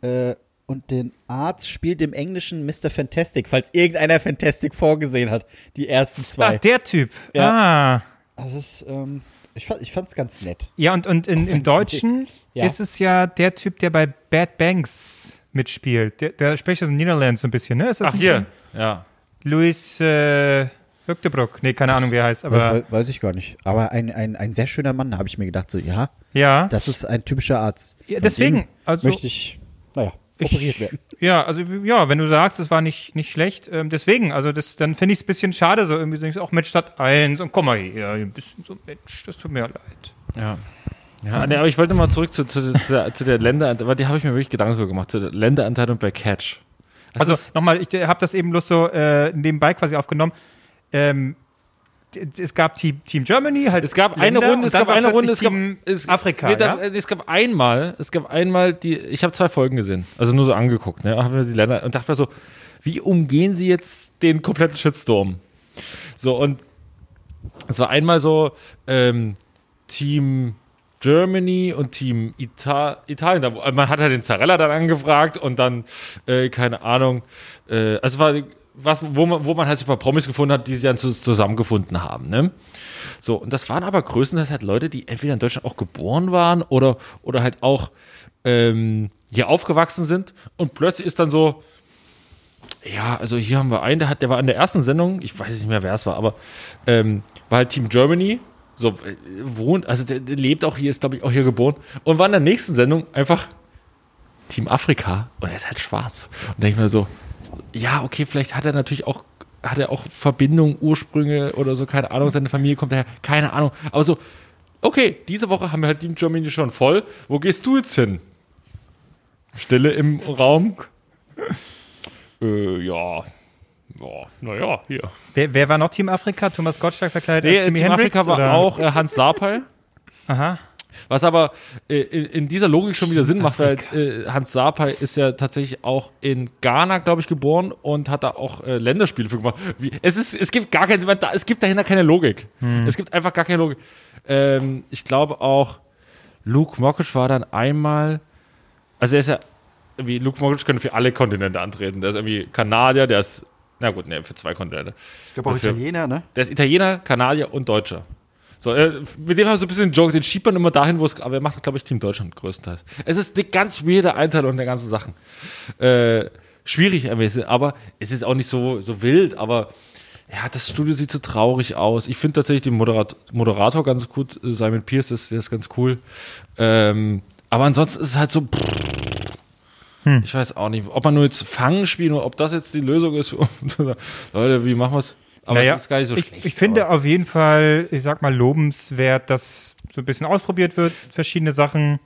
Äh, und den Arzt spielt im Englischen Mr. Fantastic, falls irgendeiner Fantastic vorgesehen hat. Die ersten Ah, zwei. der Typ. Ja. Ah. Das ist, ähm, ich, fand, ich fand's ganz nett. Ja, und, und in, im. Deutschen Ja. ist es ja der Typ, der bei Bad Banks mitspielt. Der, der spricht aus den Niederlanden so ein bisschen, ne? Ist das Ach, nicht hier. Ja. Luis äh, Höcktebrock. Nee, keine Ahnung, wie er heißt, aber weiß, weiß ich gar nicht. Aber ein, ein, ein sehr schöner Mann, habe ich mir gedacht. So, ja, ja. das ist ein typischer Arzt. Ja, deswegen, also- möchte ich, naja, operiert werden. Ja, also ja, wenn du sagst, es war nicht, nicht schlecht, ähm, deswegen, also das, dann finde ich es ein bisschen schade, so irgendwie denkst du, auch Mensch, Stadt 1 und komm mal her, ein bisschen so, Mensch, das tut mir leid. Ja. Ja, nee, aber ich wollte mal zurück zu, zu, zu, der, zu der Länderanteilung, weil die habe ich mir wirklich Gedanken drüber gemacht, zu der Länderanteilung bei Catch. Das Also nochmal, ich habe das eben bloß so äh, nebenbei quasi aufgenommen. Ähm, es gab Team, Team Germany, halt Es gab Länder, eine Runde, und es gab eine Runde, es gab es, Afrika, nee, ja? es gab einmal, es gab einmal die, ich habe zwei Folgen gesehen, also nur so angeguckt, ne, habe mir die Länder und dachte mir so, wie umgehen sie jetzt den kompletten Shitstorm? So und es war einmal so ähm, Team Germany und Team Ita Italien. Man hat halt den Zarella dann angefragt und dann, äh, keine Ahnung, äh, also es war was, wo, man, wo man halt paar Promis gefunden hat, die sich dann zu, zusammengefunden haben. Ne? So, und das waren aber größtenteils halt Leute, die entweder in Deutschland auch geboren waren oder, oder halt auch ähm, hier aufgewachsen sind. Und plötzlich ist dann so, ja, also hier haben wir einen, der, hat, der war in der ersten Sendung, ich weiß nicht mehr, wer es war, aber ähm, war halt Team Germany. So, äh, wohnt, also der, der lebt auch hier, ist glaube ich auch hier geboren. Und war in der nächsten Sendung einfach Team Afrika und er ist halt schwarz. Und denke ich mir so, ja, okay, vielleicht hat er natürlich auch, hat er auch Verbindungen, Ursprünge oder so, keine Ahnung, seine Familie kommt daher, keine Ahnung. Aber so, okay, diese Woche haben wir halt Team Germany schon voll. Wo gehst du jetzt hin? Stille im Raum. äh, ja. Ja, naja, hier. Wer, wer war noch Team Afrika? Thomas Gottschalk verkleidet Nee, als Jimi Team Hendrix? Afrika war oder? auch äh, Hans Sapai. Aha. Was aber äh, in, dieser Logik schon wieder Sinn macht, weil äh, Hans Sapai ist ja tatsächlich auch in Ghana, glaube ich, geboren und hat da auch äh, Länderspiele für gemacht. Wie, es, ist, es gibt gar keinen, da, es gibt dahinter keine Logik. Es gibt einfach gar keine Logik. Ähm, ich glaube auch, Luke Mockridge war dann einmal, also er ist ja, wie Luke Mockridge könnte für alle Kontinente antreten. Der ist irgendwie Kanadier, der ist, na gut, ne, für zwei Kontinente. Ich glaube auch Dafür- Italiener, ne? Der ist Italiener, Kanadier und Deutscher. So, äh, mit dem haben wir so ein bisschen einen Joke, den schiebt man immer dahin, wo es, aber er macht, glaube ich, Team Deutschland größtenteils. Es ist eine ganz weirde Einteilung der ganzen Sachen. Äh, schwierig ein bisschen, aber es ist auch nicht so, so wild, aber ja, das Studio sieht so traurig aus. Ich finde tatsächlich den Moderat Moderator ganz gut, äh, Simon Pierce, ist, der ist ganz cool. Ähm, aber ansonsten ist es halt so, ich weiß auch nicht, ob man nur jetzt Fangen spielen oder ob das jetzt die Lösung ist. Leute, wie machen wir es? Aber Naja, es ist gar nicht so ich, schlecht. ich finde auf jeden Fall, ich sag mal, lobenswert, dass so ein bisschen ausprobiert wird, verschiedene Sachen.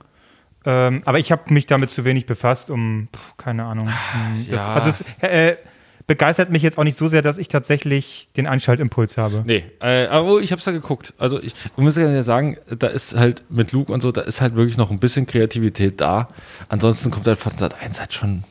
Ähm, aber ich habe mich damit zu wenig befasst, um, pff, keine Ahnung. um Das, Ja. Also es äh, begeistert mich jetzt auch nicht so sehr, dass ich tatsächlich den Einschaltimpuls habe. Nee, äh, aber ich habe es da geguckt. Also ich, ich muss ja sagen, da ist halt mit Luke und so, da ist halt wirklich noch ein bisschen Kreativität da. Ansonsten kommt halt von Sat 1 halt schon.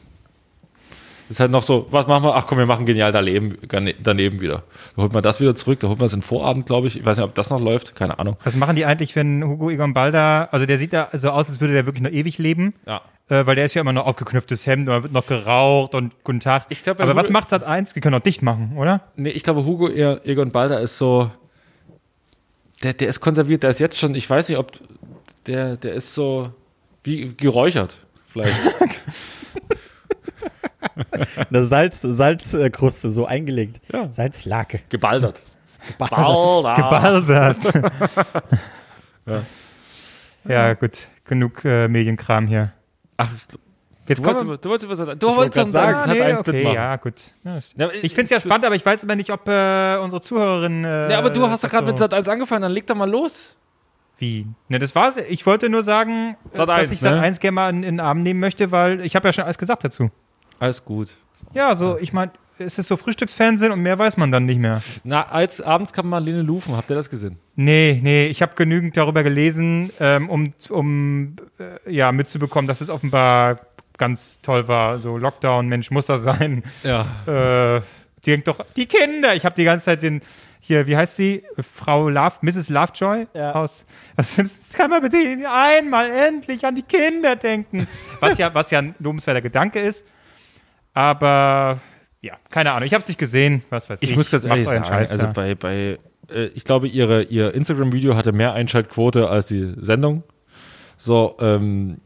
Ist halt noch so, was machen wir? Ach komm, wir machen genial daneben, daneben wieder. Da holt man das wieder zurück, da holt man es in Vorabend, glaube ich. Ich weiß nicht, ob das noch läuft, keine Ahnung. Was machen die eigentlich, wenn Hugo Egon Balder, also der sieht da so aus, als würde der wirklich noch ewig leben, Ja. äh, weil der ist ja immer noch aufgeknüpftes Hemd und wird noch geraucht und guten Tag. Ich glaub, Aber was Hugo- macht Sat 1? Wir können auch dicht machen, oder? Nee, ich glaube, Hugo E- Egon Balder ist so. Der, der ist konserviert, der ist jetzt schon, ich weiß nicht, ob. Der, der ist so. Wie geräuchert, vielleicht. Eine Salz, Salzkruste so eingelegt. Ja. Salzlake. Gebaldert. Balder. Gebaldert. ja. gut. Genug äh, Medienkram hier. Ach, Jetzt du wolltest, du wolltest über Du wolltest sagen, sagen, Ah, hat nee, eins okay, mitmachen. ja, gut. Ja, Ja, ich finde es ja spannend, aber ich weiß immer nicht, ob äh, unsere Zuhörerinnen. Äh, Ja, aber du hast doch das gerade so- mit Sat 1 angefangen, dann leg doch mal los. Wie? Ne, das war's. Ich wollte nur sagen, äh, Sat. dass 1, ich Sat ne? 1 gerne mal in, in den Arm nehmen möchte, weil ich habe ja schon alles gesagt dazu. Alles gut. Ja, so, ich meine, es ist so Frühstücksfernsehen und mehr weiß man dann nicht mehr. Na, als abends kam Marlene Lufen, habt ihr das gesehen? Nee, nee, ich habe genügend darüber gelesen, ähm, um, um äh, ja, mitzubekommen, dass es offenbar ganz toll war. So Lockdown, Mensch, muss das sein. Ja. Äh, die denkt doch, die Kinder. Ich habe die ganze Zeit den, hier, wie heißt sie? Frau Love, Mrs. Lovejoy Ja. aus, aus Simpsons. Kann man bitte einmal endlich an die Kinder denken? Was ja, was ja ein lobenswerter Gedanke ist. Aber ja, keine Ahnung. Ich habe es nicht gesehen. Was weiß ich. Ich muss ganz ehrlich sagen, Scheiß also da. bei, bei äh, ich glaube, ihre, ihr Instagram-Video hatte mehr Einschaltquote als die Sendung. So, ähm,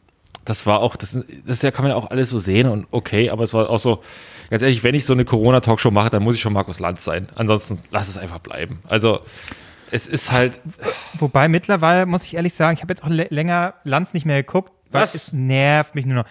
das war auch, das, das kann man ja auch alles so sehen und okay, aber es war auch so, ganz ehrlich, wenn ich so eine Corona-Talkshow mache, dann muss ich schon Markus Lanz sein. Ansonsten lass es einfach bleiben. Also, es ist halt, Wobei mittlerweile muss ich ehrlich sagen, ich habe jetzt auch lä- länger Lanz nicht mehr geguckt, weil Was? es nervt mich nur noch.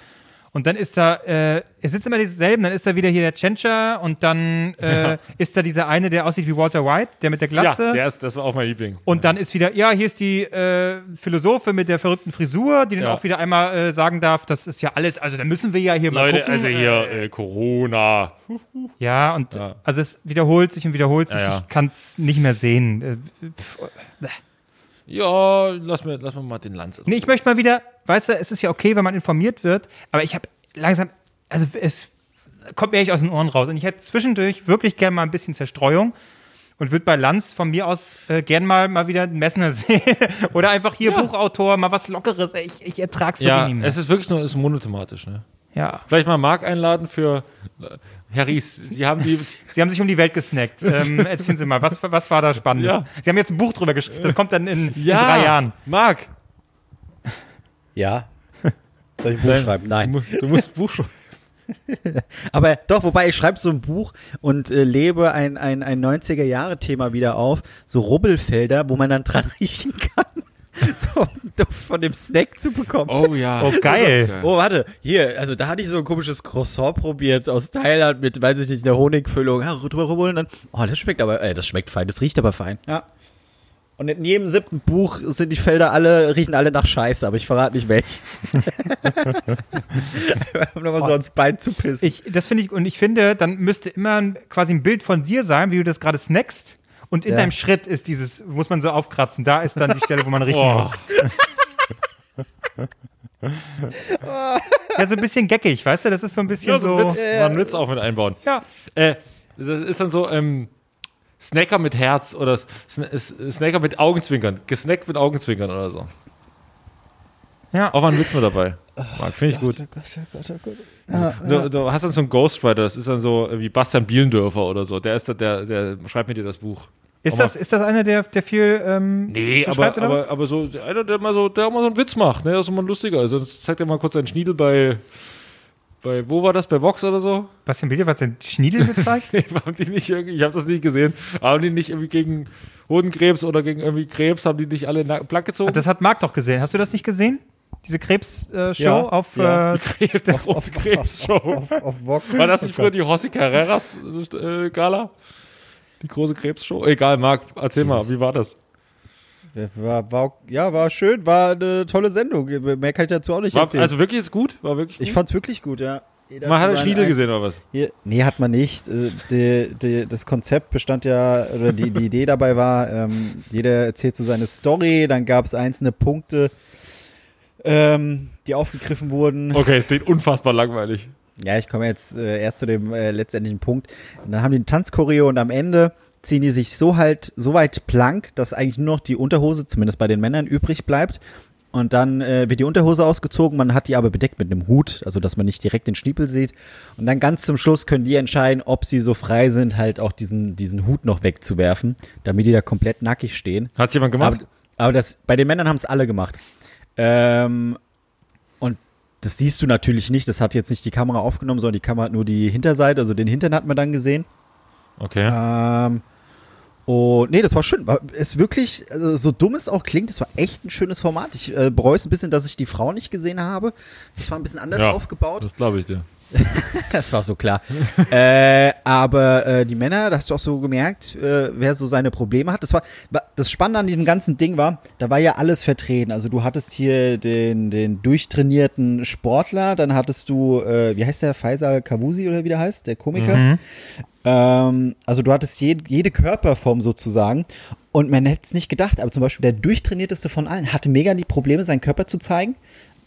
Und dann ist da, äh, es sitzt immer dieselben, dann ist da wieder hier der Tschentscher und dann äh, ist da dieser eine, der aussieht wie Walter White, der mit der ja, Glatze. der ist, das war auch mein Liebling. und dann ist wieder, ja, hier ist die äh, Philosophe mit der verrückten Frisur, die dann Ja. auch wieder einmal äh, sagen darf, das ist ja alles, also da müssen wir ja hier mal Leute, gucken. also hier, äh, Corona. Ja, und Ja. also es wiederholt sich und wiederholt sich, Ja, ja. ich kann es nicht mehr sehen. Äh, pff, Ja, lass mir, lass mir mal den Lanz. Nee, ich möchte mal wieder, weißt du, es ist ja okay, wenn man informiert wird, aber ich habe langsam, also es kommt mir echt aus den Ohren raus. Und ich hätte zwischendurch wirklich gerne mal ein bisschen Zerstreuung und würde bei Lanz von mir aus äh, gern mal, mal wieder Messner sehen. Oder einfach hier Ja. Buchautor, mal was Lockeres. Ey, Ich, ich ertrag's wirklich Ja, nicht mehr. es ist wirklich nur, ist monothematisch, ne? Ja. Vielleicht mal Marc einladen für äh, Harrys. Sie haben die. Sie haben sich um die Welt gesnackt. Ähm, erzählen Sie mal, was, was war da spannend? Ja. Sie haben jetzt ein Buch drüber geschrieben. Das kommt dann in, in drei Jahren. Marc. Ja. Soll ich ein Buch Nein. schreiben? Du, Nein. mu- du musst ein Buch schreiben. Aber doch, wobei ich schreibe so ein Buch und äh, lebe ein, ein, ein 90er-Jahre-Thema wieder auf, so Rubbelfelder, wo man dann dran riechen kann, so um von dem Snack zu bekommen. Oh ja. Oh, geil. Oh, warte, hier, also da hatte ich so ein komisches Croissant probiert aus Thailand mit, weiß ich nicht, einer Honigfüllung. Ja, drüber rubbeln dann. Oh, das schmeckt aber, äh, das schmeckt fein, das riecht aber fein. Ja. Und in jedem siebten Buch sind die Felder alle, riechen alle nach Scheiße, aber ich verrate nicht welche. um nochmal so ans Bein zu pissen. Ich, das finde ich, und ich finde, dann müsste immer ein, quasi ein Bild von dir sein, wie du das gerade snackst. Und in Ja. deinem Schritt ist dieses, muss man so aufkratzen. Da ist dann die Stelle, wo man riechen Oh. muss. ja, so ein bisschen geckig, weißt du? Das ist so ein bisschen Ja, so so. Witz, mal einen Witz auch mit einbauen. Ja. Äh, das ist dann so, ähm, Snacker mit Herz oder Snacker mit Augenzwinkern. Gesnackt mit Augenzwinkern oder so. Ja. Auch mal ein Witz mit dabei. Marc, finde ich gut. Du, du hast dann so einen Ghostwriter, das ist dann so wie Bastian Bielendörfer oder so. Der ist da, der, der schreibt mit dir das Buch. Ist Aber- das, ist das einer, der, der viel. Ähm, Nee, so aber, aber, aber so einer, der mal so, der auch mal so einen Witz macht, ne? Das ist immer lustiger. Also das zeigt er mal kurz seinen Schniedel bei, bei, wo war das? Bei Vox oder so? Bastian Biele, was denn Schniedel gezeigt? Nee, haben die nicht irgendwie, ich habe das nicht gesehen, haben die nicht irgendwie gegen Hodenkrebs oder gegen irgendwie Krebs, haben die nicht alle blank gezogen? das hat Marc doch gesehen. Hast du das nicht gesehen? Diese Krebs-Show äh, Show Ja, auf. ja. Äh, Krebs auf, auf Krebs-Show. Auf, auf Vox. War das nicht früher die Rossi Carreras äh, Gala? Die große Krebs-Show? Egal, Marc, erzähl mal, wie war das? War, war, ja, war schön, war eine tolle Sendung. Mehr kann ich dazu auch nicht War, erzählen. also wirklich jetzt gut? War wirklich gut? ich fand's wirklich gut, ja. Jeder man hat Schniedel gesehen oder was? Hier, nee, hat man nicht. Äh, Die, die, das Konzept bestand ja, oder die, die Idee dabei war, ähm, jeder erzählt so seine Story, dann gab es einzelne Punkte, ähm, die aufgegriffen wurden. Okay, es klingt unfassbar langweilig. Ja, ich komme jetzt äh, erst zu dem äh, letztendlichen Punkt. Und dann haben die ein Tanzchoreo und am Ende ziehen die sich so halt so weit plank, dass eigentlich nur noch die Unterhose, zumindest bei den Männern, übrig bleibt. Und dann äh, wird die Unterhose ausgezogen, man hat die aber bedeckt mit einem Hut, also dass man nicht direkt den Schniepel sieht. Und dann ganz zum Schluss können die entscheiden, ob sie so frei sind, halt auch diesen, diesen Hut noch wegzuwerfen, damit die da komplett nackig stehen. Hat jemand gemacht? Aber, aber das, bei den Männern haben es alle gemacht. Ähm, und das siehst du natürlich nicht. Das hat jetzt nicht die Kamera aufgenommen, sondern die Kamera hat nur die Hinterseite, also den Hintern hat man dann gesehen. okay. Ähm, und nee, das war schön. War, ist wirklich, also so dumm es auch klingt, das war echt ein schönes Format. Ich äh, bereue es ein bisschen, dass ich die Frau nicht gesehen habe. Das war ein bisschen anders Ja. aufgebaut. Das glaube ich dir. Das war so klar. äh, aber äh, die Männer, da hast du auch so gemerkt, äh, wer so seine Probleme hat. Das war wa- das Spannende an diesem ganzen Ding war, da war ja alles vertreten. Also du hattest hier den, den durchtrainierten Sportler, dann hattest du, äh, wie heißt der, Faisal Kavusi oder wie der heißt, der Komiker. Ähm, also du hattest je, jede Körperform sozusagen. Und man hätte es nicht gedacht, aber zum Beispiel der durchtrainierteste von allen hatte mega die Probleme, seinen Körper zu zeigen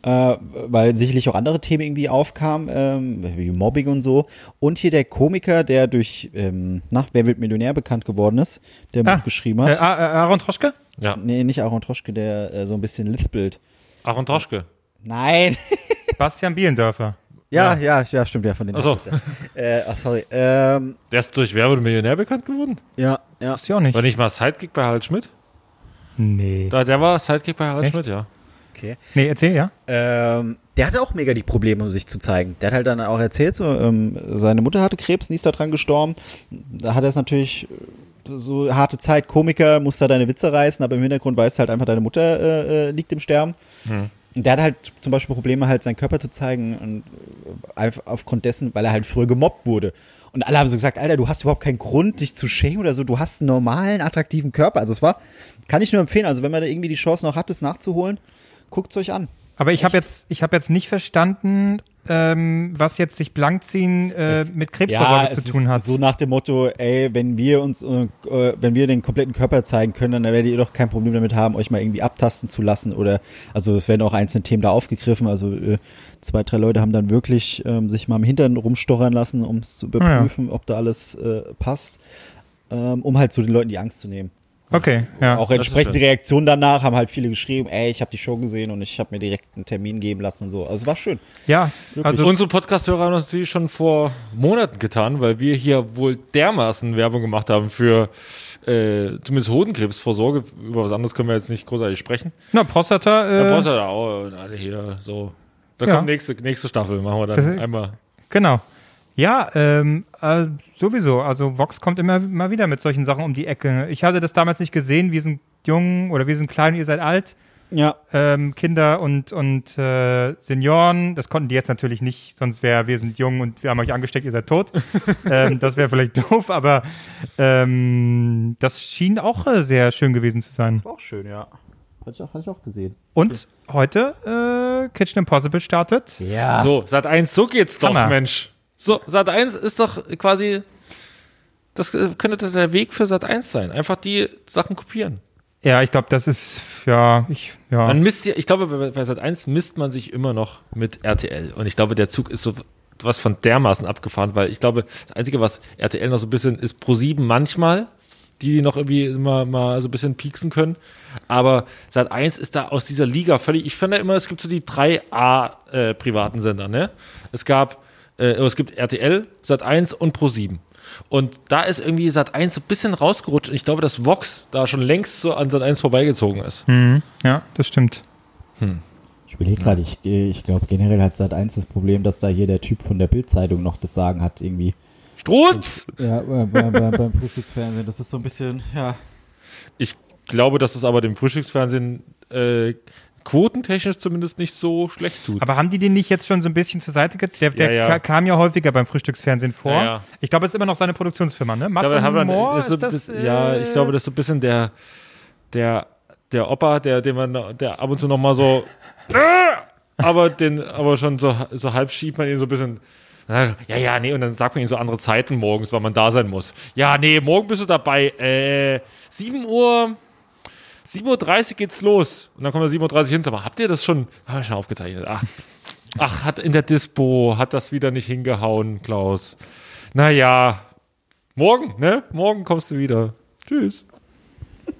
äh, weil sicherlich auch andere Themen irgendwie aufkamen, ähm, wie Mobbing und so. Und hier der Komiker, der durch, ähm, na, Wer wird Millionär bekannt geworden ist, der Ah, Buch geschrieben äh, hat. A- Aaron Troschke? Ja. nee, nicht Aaron Troschke, der äh, so ein bisschen lispelt. Aaron Troschke. Nein. Bastian Bielendörfer. ja, ja, ja, stimmt, ja, von den Ach so. äh, ach, sorry. Ähm, Der ist durch Werbe und Millionär bekannt geworden? ja, ja. Ist ja auch nicht. War nicht mal Sidekick bei Harald Schmidt? Nee. Da, der war Sidekick bei Harald Echt? Schmidt, ja. Okay. Nee, erzähl, ja. Ähm, der hatte auch mega die Probleme, um sich zu zeigen. Der hat halt dann auch erzählt, so, ähm, seine Mutter hatte Krebs, nie ist da dran gestorben. Da hat er es natürlich äh, so harte Zeit, Komiker, muss da deine Witze reißen, aber im Hintergrund weißt du halt einfach, deine Mutter äh, äh, liegt im Sterben. Und der hat halt zum Beispiel Probleme, halt seinen Körper zu zeigen und äh, einfach aufgrund dessen, weil er halt früher gemobbt wurde. Und alle haben so gesagt, Alter, du hast überhaupt keinen Grund, dich zu schämen oder so. Du hast einen normalen, attraktiven Körper. Also es war, kann ich nur empfehlen. Also wenn man da irgendwie die Chance noch hat, das nachzuholen, guckt's euch an. Aber ich habe jetzt, ich habe jetzt nicht verstanden, ähm, was jetzt sich blankziehen äh, Es- mit Krebsvorsorge es zu tun hat. So nach dem Motto, ey, wenn wir uns, äh, wenn wir den kompletten Körper zeigen können, dann werdet ihr doch kein Problem damit haben, euch mal irgendwie abtasten zu lassen oder, also es werden auch einzelne Themen da aufgegriffen, also äh, zwei, drei Leute haben dann wirklich ähm, sich mal am Hintern rumstochern lassen, um es zu überprüfen, ob da alles äh, passt, ähm, um halt so den Leuten die Angst zu nehmen. Okay, ja. Auch ist entsprechende schön. Reaktionen danach haben halt viele geschrieben, ey, ich habe die Show gesehen und ich habe mir direkt einen Termin geben lassen und so. Also es war schön. ja, also Unsere Podcast-Hörer haben das natürlich schon vor Monaten getan, weil wir hier wohl dermaßen Werbung gemacht haben für äh, zumindest Hodenkrebsvorsorge. Über was anderes können wir jetzt nicht großartig sprechen. na, Prostata, äh, ja auch und alle hier so. Da Ja. kommt nächste, nächste Staffel, machen wir dann Das- einmal. genau. Ja, ähm, äh, sowieso. Also Vox kommt immer mal wieder mit solchen Sachen um die Ecke. Ich hatte das damals nicht gesehen. Wir sind jung oder wir sind klein, ihr seid alt. Ja. ähm, Kinder und, und äh, Senioren. Das konnten die jetzt natürlich nicht, sonst wäre, wir sind jung und wir haben euch angesteckt, ihr seid tot. ähm, das wäre vielleicht doof, aber ähm, das schien auch äh, sehr schön gewesen zu sein. War auch schön, ja. Hatte ich auch, hatte ich auch gesehen. Und heute äh, Kitchen Impossible startet. Ja. So, Sat 1, so geht's doch, Hammer. Mensch. So, Sat 1 ist doch quasi. Das äh, könnte der Weg für Sat 1 sein. Einfach die Sachen kopieren. Ja, ich glaube, das ist, ja, ich, ja. Man misst ja, ich glaube, bei, Sat 1 misst man sich immer noch mit RTL. Und ich glaube, der Zug ist so was von dermaßen abgefahren, weil ich glaube, das Einzige, was RTL noch so ein bisschen ist, Pro 7 manchmal, die noch irgendwie mal, mal so ein bisschen pieksen können. Aber Sat 1 ist da aus dieser Liga völlig, ich finde immer, es gibt so die drei A äh, privaten Sender, ne? Es gab, äh, es gibt RTL, Sat 1 und Pro 7. Und da ist irgendwie Sat 1 so ein bisschen rausgerutscht. Und ich glaube, dass Vox da schon längst so an Sat 1 vorbeigezogen ist. Mhm. ja, das stimmt. Ich überlege gerade, ich, ich glaube generell hat seit eins das Problem, dass da hier der Typ von der Bildzeitung noch das Sagen hat, irgendwie. Strutz! Ja, äh, bei, bei, beim Frühstücksfernsehen. Das ist so ein bisschen, ja. Ich glaube, dass es aber dem Frühstücksfernsehen äh, quotentechnisch zumindest nicht so schlecht tut. Aber haben die den nicht jetzt schon so ein bisschen zur Seite get Der, der Ja, ja. ka- kam ja häufiger beim Frühstücksfernsehen vor. Ja. Ich glaube, es ist immer noch seine Produktionsfirma, ne? Dabei haben wir- Moore, ist so- ist das, das, ja, äh, ich glaube, das ist so ein bisschen der, der, der Opa, der, den man, der ab und zu noch mal so, aber den, aber schon so, so halb schiebt man ihn so ein bisschen. Ja, ja, nee, und dann sagt man ihm so andere Zeiten morgens, weil man da sein muss. Ja, nee, morgen bist du dabei. Äh, 7 Uhr, 7.30 Uhr geht's los. Und dann kommen wir 7.30 Uhr hin. Aber habt ihr das schon, haben wir schon aufgezeichnet? Ach, ach, hat in der Dispo, hat das wieder nicht hingehauen, Klaus. Naja, morgen, ne? Morgen kommst du wieder. Tschüss.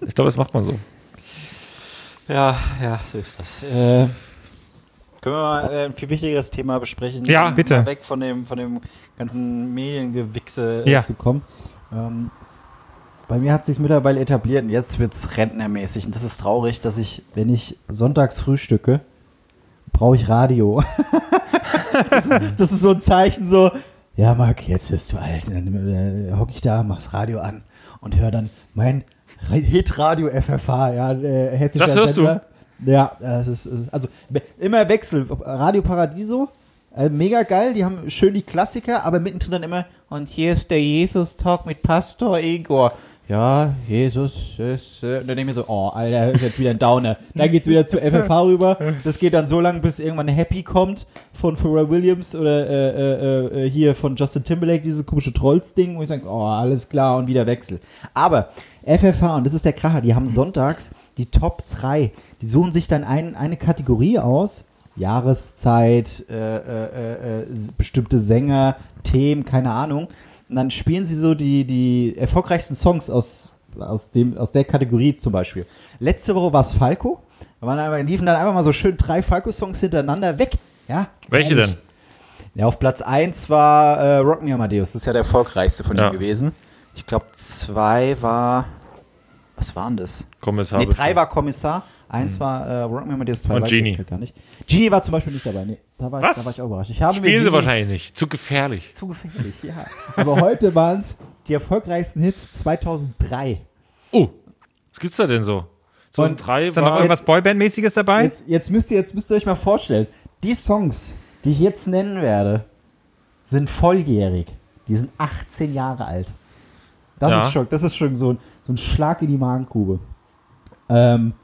Ich glaube, das macht man so. Ja, ja, so ist das. Äh, können wir mal äh, ein viel wichtigeres Thema besprechen? Ja, Um bitte. Mal weg von dem, von dem ganzen Mediengewichse äh, Ja. zu kommen. Ähm, bei mir hat sich mittlerweile etabliert und jetzt wird es rentnermäßig. Und das ist traurig, dass ich, wenn ich sonntags frühstücke, brauche ich Radio. das, ist, das ist so ein Zeichen so, ja Marc, jetzt bist du alt. Und dann äh, hocke ich da, mach's Radio an und höre dann mein Hitradio FFH, ja, äh, hessischer Das hörst du? Sender. Ja, das ist, äh, also immer Wechsel. Radio Paradiso, äh, mega geil, die haben schön die Klassiker, aber mittendrin dann immer, und hier ist der Jesus-Talk mit Pastor Igor. Ja, Jesus ist, äh, und dann denke ich mir so, oh, Alter, ist jetzt wieder ein Downer. Dann geht's wieder zu FFH rüber. Das geht dann so lange, bis irgendwann Happy kommt von Pharrell Williams oder äh, äh, äh, hier von Justin Timberlake, dieses komische Trolls-Ding, wo ich sage, oh, alles klar und wieder Wechsel. Aber FFH, und das ist der Kracher, die haben sonntags die Top 3. Die suchen sich dann ein, eine Kategorie aus, Jahreszeit, äh, äh, bestimmte Sänger, Themen, keine Ahnung. Und dann spielen sie so die, die erfolgreichsten Songs aus, aus, dem, aus der Kategorie zum Beispiel. Letzte Woche war es Falco. Da liefen dann einfach mal so schön drei Falco-Songs hintereinander weg. Ja, Welche ehrlich. denn? Ja, auf Platz 1 war äh, Rock Me Amadeus. Das ist ja der erfolgreichste von Ja. ihm gewesen. Ich glaube, zwei war. Was waren das? Kommissar. Nee, drei war Kommissar. Eins war äh, Rock Me Amadeus, zwei Und weiß ich Genie. gar nicht. Genie war zum Beispiel nicht dabei. Nee, da war, Was? da war ich auch überrascht. Ich habe Spielen sie wahrscheinlich nicht. Zu gefährlich. Zu gefährlich, ja. Aber heute waren es die erfolgreichsten Hits 2003. Oh, was gibt's da denn so? 2003 Ist da noch war. irgendwas Boyband-mäßiges dabei? Jetzt, jetzt, müsst ihr, jetzt müsst ihr euch mal vorstellen, die Songs, die ich jetzt nennen werde, sind volljährig. Die sind 18 Jahre alt. Das Ja. ist schon, das ist schon so, ein- so ein Schlag in die Magengrube. Ähm,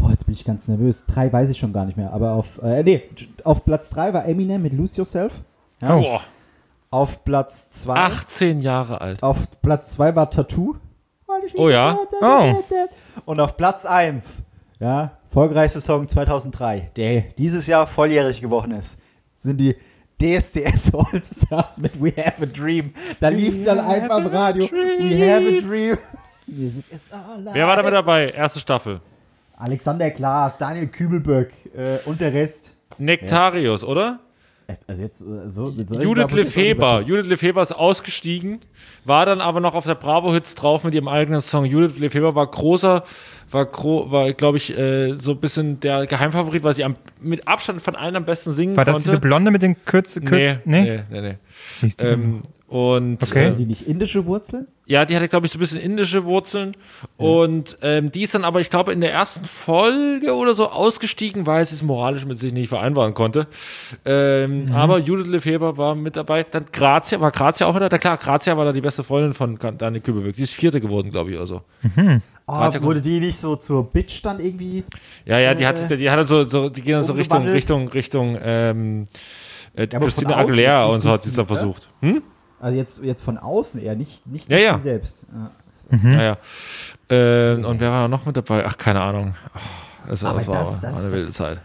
oh, jetzt bin ich ganz nervös. Drei weiß ich schon gar nicht mehr. Aber auf, äh, nee, auf Platz drei war Eminem mit Lose Yourself. Ja. Boah, Auf Platz zwei, 18 Jahre alt. auf Platz zwei war Tattoo. Oh ja? Oh. Und auf Platz 1, ja, erfolgreichster Song 2003, der dieses Jahr volljährig geworden ist, sind die DSDS All-Stars mit We Have a Dream. Da lief dann einfach im Radio We Have a Dream. Music is all Wer war da mit dabei? Erste Staffel. Alexander Klaas, Daniel Kübelböck äh, und der Rest. Nektarius, oder? Also jetzt äh, so mit solchen Judith Lefeber. Judith Lefeber ist ausgestiegen, war dann aber noch auf der Bravo-Hits drauf mit ihrem eigenen Song. Judith Lefeber war großer, war, war glaube ich, äh, so ein bisschen der Geheimfavorit, weil sie am, mit Abstand von allen am besten singen War das konnte. diese Blonde mit den Kürz... Kürz nee, nee? nee, nee, nee. Ähm, und Okay. äh, Haben die nicht indische Wurzeln? ja, die hatte, glaube ich, so ein bisschen indische Wurzeln. Und ähm, die ist dann aber, ich glaube, in der ersten Folge oder so ausgestiegen, weil sie es moralisch mit sich nicht vereinbaren konnte. Ähm, Aber Judith Lefeber war mit dabei. Dann Grazia, war Grazia auch mit dabei? Klar, Grazia war da die beste Freundin von Daniel Kübelweg. Die ist Vierte geworden, glaube ich, oder so. Ah, Grazia wurde die nicht so zur Bitch dann irgendwie? Ja, ja, die hat, Äh, die hat dann so, so die gehen dann so Richtung. Richtung, Richtung, ähm, äh, von Christina Aguilera und so hat sie es dann oder? versucht. Hm? Also jetzt, jetzt von außen eher, nicht, nicht Ja, ja. sie selbst. Ja. Ja, ja. Ähm, und wer war noch mit dabei? Ach, keine Ahnung. Das, Aber das war das- war das- eine wilde Zeit.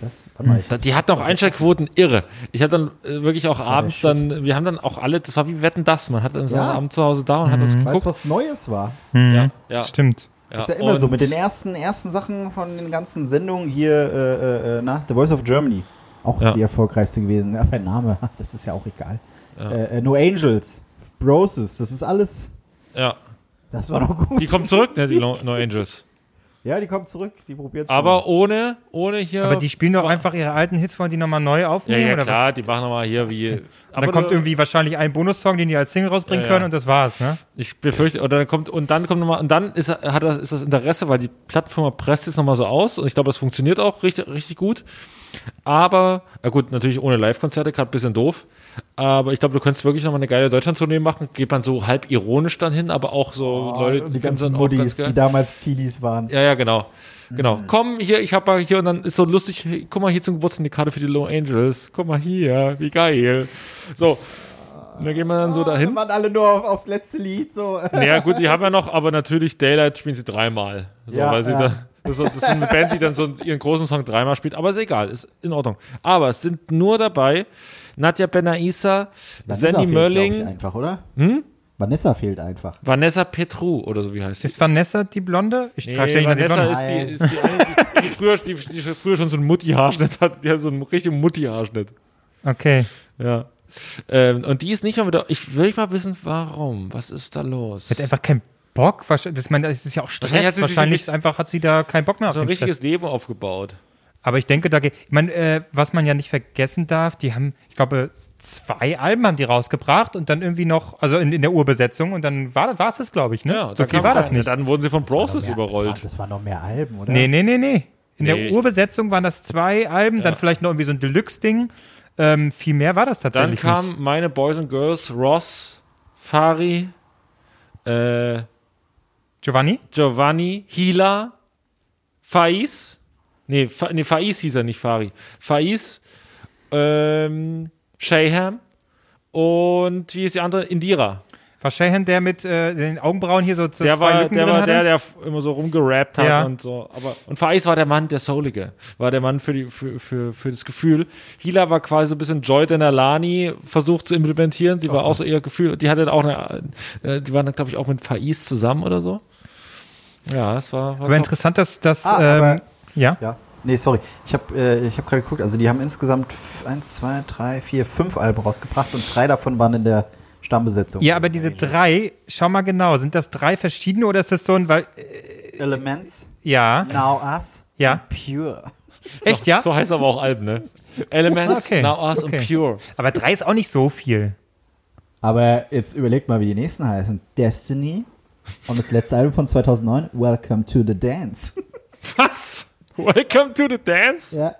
Das, warte mal, ich, Da- Die hatten auch Einschaltquoten irre. Ich habe dann äh, wirklich auch abends dann, wir haben dann auch alle, das war wie Wetten das, man hat dann so Ja. abends zu Hause da und hat das weil es geguckt. was Neues war. Ja, ja, Stimmt. ja. ist ja immer so Und- mit den ersten, ersten Sachen von den ganzen Sendungen hier, äh, äh, na, The Voice of Germany. Auch Ja. die erfolgreichste gewesen. Ja, mein Name, das ist ja auch egal. Äh, äh, no Angels, Broses, das ist alles, Ja. das war doch gut. Die kommen zurück, ne, die No, no Angels. Ja, die kommen zurück, die probieren Aber ohne, ohne hier. Aber die spielen doch einfach ihre alten Hits, wollen die nochmal neu Ja, aufnehmen? ja, oder klar, was? die machen nochmal hier wie. Und dann kommt irgendwie wahrscheinlich ein Bonussong, den die als Single rausbringen Ja, ja. können und das war's, ne? Ich befürchte, oder dann kommt, und dann kommt nochmal, und dann ist, hat das, ist das Interesse, weil die Plattform presst jetzt nochmal so aus und ich glaube, das funktioniert auch richtig, richtig gut. Aber, na gut, natürlich ohne Live-Konzerte, gerade ein bisschen doof. Aber ich glaube, du könntest wirklich nochmal eine geile Deutschland-Tournee machen. Geht man so halb ironisch dann hin, aber auch so Leute, Oh, die finden's ganzen auch ganz die damals Teenies waren. Ja, ja, genau. Genau. Mhm. Komm hier, ich hab mal hier und dann ist so lustig, guck mal hier zum Geburtstag die Karte für die Low Angels. Guck mal hier, wie geil. So. Und dann gehen wir dann so Da dahin. waren alle nur auf, aufs letzte Lied, so. Naja, gut, die haben ja noch, aber natürlich Daylight spielen sie dreimal. So, Ja, weil sie ja. da, das, ist das ist eine Band, die dann so ihren großen Song dreimal spielt, aber ist egal, ist in Ordnung. Aber es sind nur dabei Nadja Benaisa, Vanessa Sandy fehlt, Ich, Mölling, einfach, oder? Hm? Vanessa fehlt einfach. Vanessa Petru oder so wie heißt sie. Ist Vanessa die Blonde? Ich Nee, frage ständig nach die Vanessa Blonde. ist die, ist die, eine, die, die, früher, die, die früher schon so einen Mutti-Haarschnitt hat. Die hat so einen richtigen Mutti-Haarschnitt. Okay. Ja. Ähm, und die ist nicht mal wieder. Ich will mal wissen, warum. Was ist da los? Hat einfach keinen Bock. Wahrscheinlich- Das, ich meine, das ist ja auch Stress. Wahrscheinlich hat sie sich Wahrscheinlich nicht- einfach hat sie da keinen Bock mehr auf so ein den richtiges Stress. Leben aufgebaut. Aber ich denke, da geht. Ich meine, äh, was man ja nicht vergessen darf, die haben, ich glaube, zwei Alben haben die rausgebracht und dann irgendwie noch, also in, in der Urbesetzung und dann war das es, glaube ich, ne? Ja, so dann viel war das nicht. Dann wurden sie von Das noch mehr- Das war, überrollt. das waren noch mehr Alben, oder? Nee, nee, nee, nee. In Nee, der Urbesetzung waren das zwei Alben, dann vielleicht noch irgendwie so ein Deluxe-Ding. Ähm, viel mehr war das Dann tatsächlich kam nicht. meine Boys and Girls, Ross, Fari, äh, Giovanni? Giovanni, Hila, Faiz. Nee, Fa nee, Faiz hieß er nicht, Fari. Faiz, ähm, Shayham und wie ist die andere? Indira. War Shahan der mit äh, den Augenbrauen hier so, so Der zwei war, Lücken der, drin war hatte? der, der immer so rumgerappt hat Ja. und so. Aber, und Faiz war der Mann, der Soulige. War der Mann für, die, für, für, für das Gefühl. Hila war quasi so ein bisschen Joy Denalani versucht zu implementieren. Oh Die war auch so eher Gefühl. Die hatte auch eine, äh, die waren, glaube ich, auch mit Faiz zusammen oder so. Ja, es war, war Aber top. interessant, dass das. Ah, ähm, aber- ja. Ja. Nee, sorry. Ich habe äh, ich hab gerade geguckt. Also, die haben insgesamt f- eins, zwei, drei, vier, fünf Alben rausgebracht und drei davon waren in der Stammbesetzung. Ja, aber diese drei, schau mal genau, sind das drei verschiedene oder ist das so ein, weil, Elements, ja, Now Us, Ja. Pure. echt, ja? So heißt aber auch Alben, ne? Elements, Okay, Now Us okay. und Pure. Aber drei ist auch nicht so viel. Aber jetzt überlegt mal, wie die nächsten heißen. Destiny und das letzte Album von 2009, Welcome to the Dance. Was? Welcome to the Dance? ja.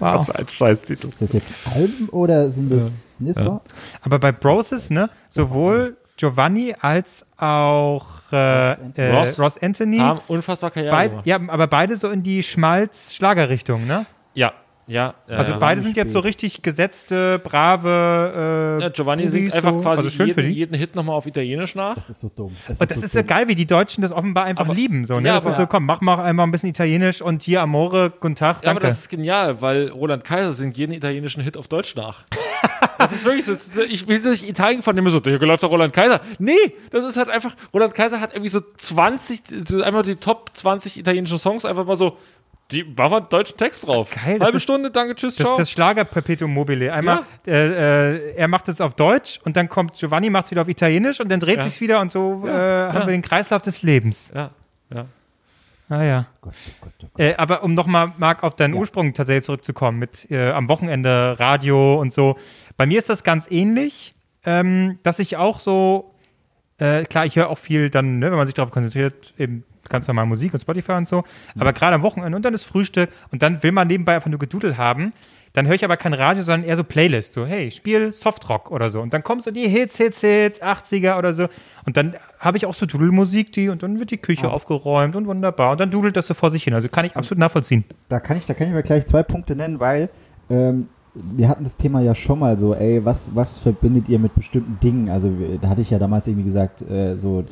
Was für ein Scheißtitel. Ist das jetzt Alben oder sind das. Das war- Aber bei Broses, ne, sowohl Giovanni als auch äh, Anthony. äh, Ross Ross, Anthony, Haben unfassbar Karriere beid, gemacht. ja, aber beide so in die Schmalz-Schlagerrichtung, ne? Ja, ja. ja, Also ja. beide sind jetzt so richtig gesetzte, brave äh, Ja, Giovanni Bubis singt einfach so. quasi also schön für jeden, die. jeden Hit nochmal auf Italienisch nach. Das ist so dumm. Und das ist ja geil, wie die Deutschen das offenbar einfach Aber- lieben. So, ne? Ja, das ist aber- so, komm, mach mal einmal ein bisschen Italienisch und hier Amore, guten Tag, Ja, aber danke. das ist genial, weil Roland Kaiser singt jeden italienischen Hit auf Deutsch nach. Das ist wirklich so. ist- Ich bin nicht Italien gefahren, immer so, hier läuft doch Roland Kaiser. Nee, das ist halt einfach, Roland Kaiser hat irgendwie so 20, so einfach die Top 20 italienischen Songs einfach mal so, die machen einen deutschen Text drauf. Geil, Halbe ist- Stunde, danke, tschüss, Das, ciao. das Schlager Perpetuum mobile. Einmal, äh, äh, er macht es auf Deutsch und dann kommt Giovanni, macht es wieder auf Italienisch und dann dreht Ja. sich's wieder und so äh, haben wir den Kreislauf des Lebens. ja, ja. Naja. Gott, oh Gott, oh Gott. Äh, aber um nochmal, Marc, auf deinen Ursprung tatsächlich zurückzukommen, mit äh, am Wochenende Radio und so. Bei mir ist das ganz ähnlich, ähm, dass ich auch so, äh, klar, ich höre auch viel dann, ne, wenn man sich darauf konzentriert, eben ganz normal Musik und Spotify und so, aber gerade am Wochenende und dann ist Frühstück und dann will man nebenbei einfach nur Gedudel haben. Dann höre ich aber kein Radio, sondern eher so Playlist. So, hey, spiel Softrock oder so. Und dann kommen so die Hits, Hits, Hits, 80er oder so. Und dann habe ich auch so Dudelmusik, die, und dann wird die Küche aufgeräumt und wunderbar. Und dann dudelt das so vor sich hin. Also kann ich absolut nachvollziehen. Da kann ich, da kann ich mir gleich zwei Punkte nennen, weil ähm, wir hatten das Thema ja schon mal so, ey, was, was verbindet ihr mit bestimmten Dingen? Also da hatte ich ja damals irgendwie gesagt, äh, so